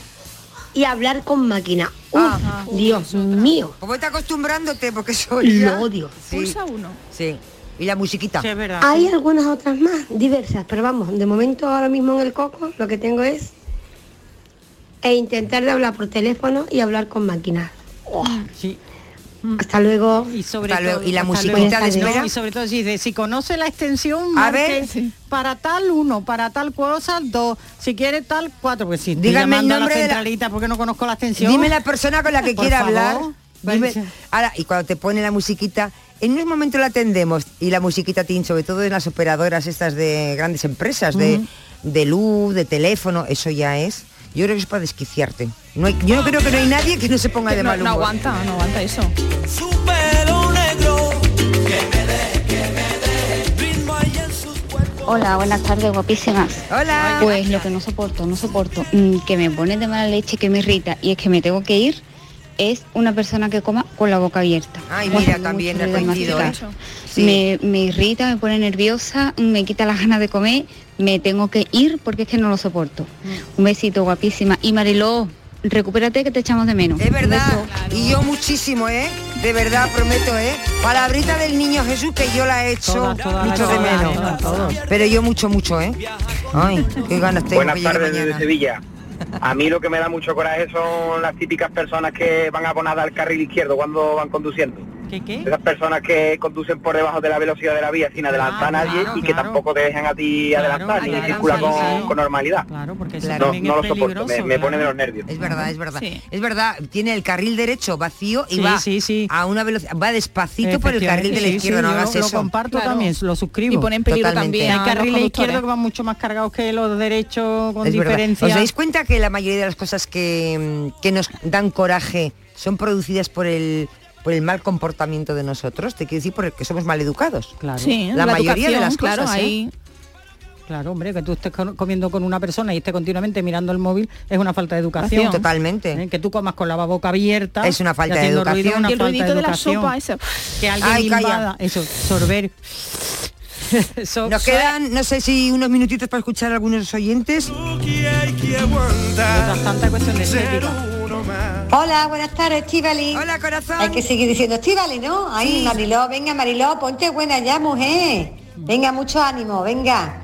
y hablar con máquina. Uf, Ah. Dios mío. Pues vete acostumbrándote porque eso Lo odio. Sí. Pulsa uno. Sí. Y la musiquita. Hay algunas otras más, diversas, pero vamos, de momento ahora mismo en el coco lo que tengo es e intentar de hablar por teléfono y hablar con máquinas. Oh. Sí. Hasta luego. Y sobre Hasta luego. todo- Y la musiquita de espera. Y sobre todo si dice, si conoce la extensión, A ver. para tal uno, para tal cosa dos, si quiere tal cuatro, pues sí, estoy Dígame el llamando a la nombre de la- centralita porque no conozco la extensión. Dime la persona con la que quiera favor. hablar. Dime- ahora, y cuando te pone la musiquita, en unos momentos la atendemos y la musiquita tin, sobre todo en las operadoras estas de grandes empresas, de, de luz, de teléfono, eso ya es. Yo creo que es para desquiciarte. No hay- yo no creo que no hay nadie que no se ponga Que de no, mal no humor. aguanta, no aguanta eso. Hola, buenas tardes, guapísimas. Hola. Pues lo que no soporto, no soporto, mm, que me pone de mala leche, que me irrita y es que me tengo que ir, es una persona que coma con la boca abierta. Ay, mira, también he masticar. ¿eh? Sí. Me, me irrita, me pone nerviosa, me quita las ganas de comer, me tengo que ir porque es que no lo soporto. Mm. Un besito, guapísima. Y Mariló, recupérate que te echamos de menos. Es verdad. Y yo muchísimo, ¿eh? De verdad, prometo, ¿eh? Palabrita del niño Jesús que yo la he hecho Todas, todas, mucho de menos. Pero yo mucho, mucho, ¿eh? Ay, qué ganas tengo Buenas tardes desde Sevilla. A mí lo que me da mucho coraje son las típicas personas que van abonadas al carril izquierdo cuando van conduciendo. ¿Qué qué? Esas personas que conducen por debajo de la velocidad de la vía sin adelantar a nadie claro, y que claro. tampoco te dejan a ti adelantar ni circular con, normalidad. Claro, porque eso no, no es lo soporto, me, pone de los nervios. Es verdad, es verdad. Sí. Es verdad, tiene el carril derecho vacío y Sí, va sí, sí. a una velocidad, va despacito por el carril de la Sí, sí, izquierda, no hagas lo, lo eso. comparto Claro. también, lo suscribo. Y pone en peligro Totalmente. también Hay carriles izquierdos que van mucho más cargados que los derechos con Es diferencia. ¿Os dais cuenta que la mayoría de las cosas que, que nos dan coraje son producidas por el por el mal comportamiento de nosotros? Te quiero decir porque somos mal educados. Claro. Sí, la, la mayoría de las claro, cosas. ¿eh? ahí Claro, hombre, que tú estés comiendo con una persona y estés continuamente mirando el móvil es una falta de educación. Totalmente. ¿Eh? Que tú comas con la boca abierta. Es una falta de educación. ruido una y el falta ruidito de, la educación. sopa, ese. Que alguien Ay, invada. Eso, sorber. [LAUGHS] Eso- Nos quedan, no sé si unos minutitos para escuchar a algunos oyentes. Mientras tanta cuestión de estética. Hola, buenas tardes, Estivali. Hola, corazón. Hay que seguir diciendo Estivali, ¿no? Ay, Mariló, venga, Mariló, ponte buena ya, mujer. Venga, mucho ánimo, venga.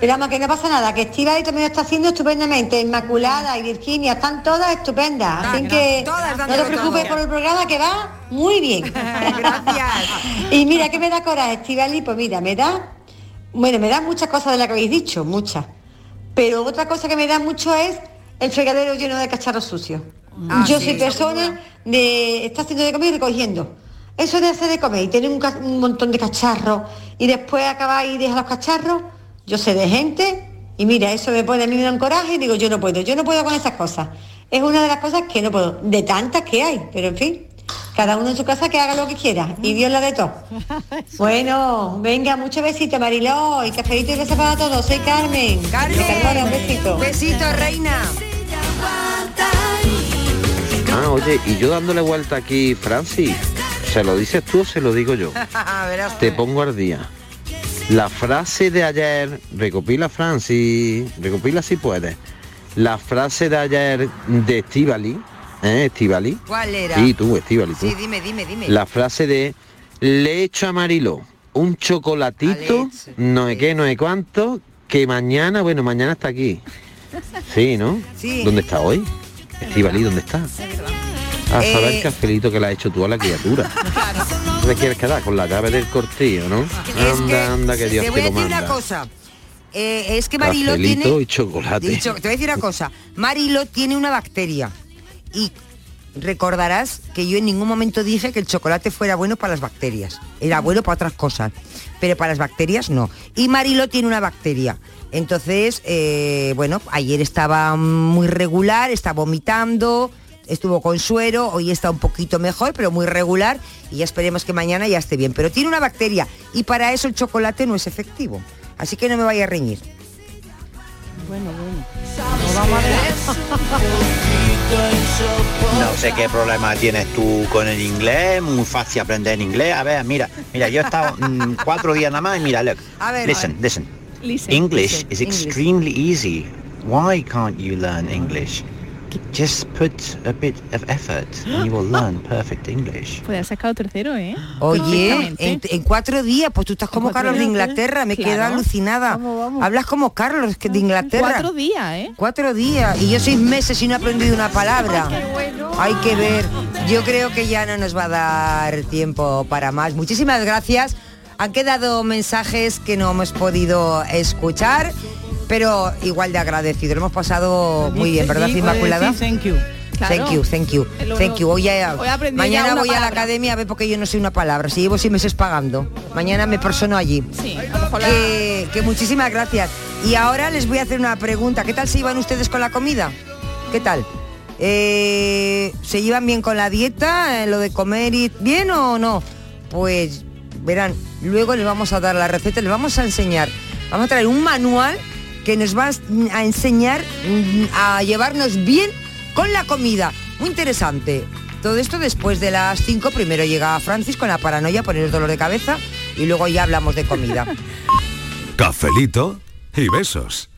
Pero vamos, que no pasa nada, que Estivali también lo está haciendo estupendamente. Inmaculada y Virginia, están todas estupendas. Así que no te preocupes todo. por el programa que va muy bien. [LAUGHS] Gracias. [LAUGHS] y mira, ¿qué me da coraje, Estivali? Pues mira, me da, bueno, me da muchas cosas de las que habéis dicho, muchas. Pero otra cosa que me da mucho es el fregadero lleno de cacharros sucios. Ah, Yo sí, soy persona de estar haciendo de comer y recogiendo. Eso de hacer de comer y tener un, un montón de cacharros y después acabar y dejar los cacharros, yo sé de gente y mira, eso me pone a mí me da un coraje y digo, yo no puedo, yo no puedo con esas cosas. Es una de las cosas que no puedo, de tantas que hay, pero en fin, cada uno en su casa que haga lo que quiera y Dios la de todo. [LAUGHS] Bueno, venga, muchos besitos, Mariló, y cafelito y besos para todos. Soy Carmen. Carmen. Carmona, un besito. Besito, reina. Ah, oye, y yo dándole vuelta aquí, Francis, ¿se lo dices tú o se lo digo yo? [LAUGHS] Te pongo al día. La frase de ayer, recopila Francis, recopila si puedes. La frase de ayer de Estivali, ¿eh? Estivali. ¿Cuál era? Sí, tú, Estivali, tú. Sí, dime, dime, dime. La frase de le echo a Marilo un chocolatito, no sé qué, no sé cuánto, que mañana, bueno, mañana está aquí. [LAUGHS] Sí, ¿no? Sí. ¿Dónde está hoy? Estivali, ¿dónde está? A saber Eh. el cafelito que le ha hecho tú a la criatura. [LAUGHS] ¿Tú te quieres quedar con la llave del cortillo, no? Es que Anda, anda, que Dios te te, voy a lo decir manda. una cosa. Eh, es que Marilo Cafelito tiene... y chocolate. Dicho- te voy a decir una cosa. Marilo tiene una bacteria. Y recordarás que yo en ningún momento dije que el chocolate fuera bueno para las bacterias. Era bueno para otras cosas. Pero para las bacterias no. Y Marilo tiene una bacteria. Entonces, eh, bueno, ayer estaba muy regular, está vomitando, estuvo con suero, hoy está un poquito mejor, pero muy regular, y ya esperemos que mañana ya esté bien. Pero tiene una bacteria y para eso el chocolate no es efectivo. Así que no me vaya a reñir. Bueno, bueno. No sé qué problema tienes tú con el inglés, muy fácil aprender en inglés. A ver, mira, mira, yo he estado mm, [LAUGHS] cuatro días nada más y mira, look. A ver. listen, listen. Listen, English listen, is English. extremely easy. Why can't you learn English? Just put a bit of effort and you will [GASPS] learn perfect English. Puede haber sacado tercero, ¿eh? Oye, en, cuatro días, pues tú estás como Carlos de Inglaterra, me claro. quedo alucinada. Hablas como Carlos que de Inglaterra. Cuatro días, ¿eh? Cuatro días y yo seis meses y no he aprendido una palabra. Hay que ver. Yo creo que ya no nos va a dar tiempo para más. Muchísimas gracias. Han quedado mensajes que no hemos podido escuchar, pero igual de agradecido. Lo hemos pasado muy bien, ¿verdad, Sí, Inmaculada? sí, thank you. Thank you, thank you, thank you. Hoy ya- Hoy aprendí mañana voy a la academia a ver porque yo no sé una palabra. Si llevo seis meses pagando, mañana me persono allí. que, que muchísimas gracias. Y ahora les voy a hacer una pregunta. ¿Qué tal se iban ustedes con la comida? ¿Qué tal? Eh, ¿Se llevan bien con la dieta? eh, ¿Lo de comer y bien o no? Pues verán, luego les vamos a dar la receta, les vamos a enseñar. Vamos a traer un manual que nos va a enseñar mm, a llevarnos bien con la comida. Muy interesante. Todo esto después de las 5, primero llega Francis con la paranoia, poner el dolor de cabeza y luego ya hablamos de comida. [LAUGHS] Cafelito y besos.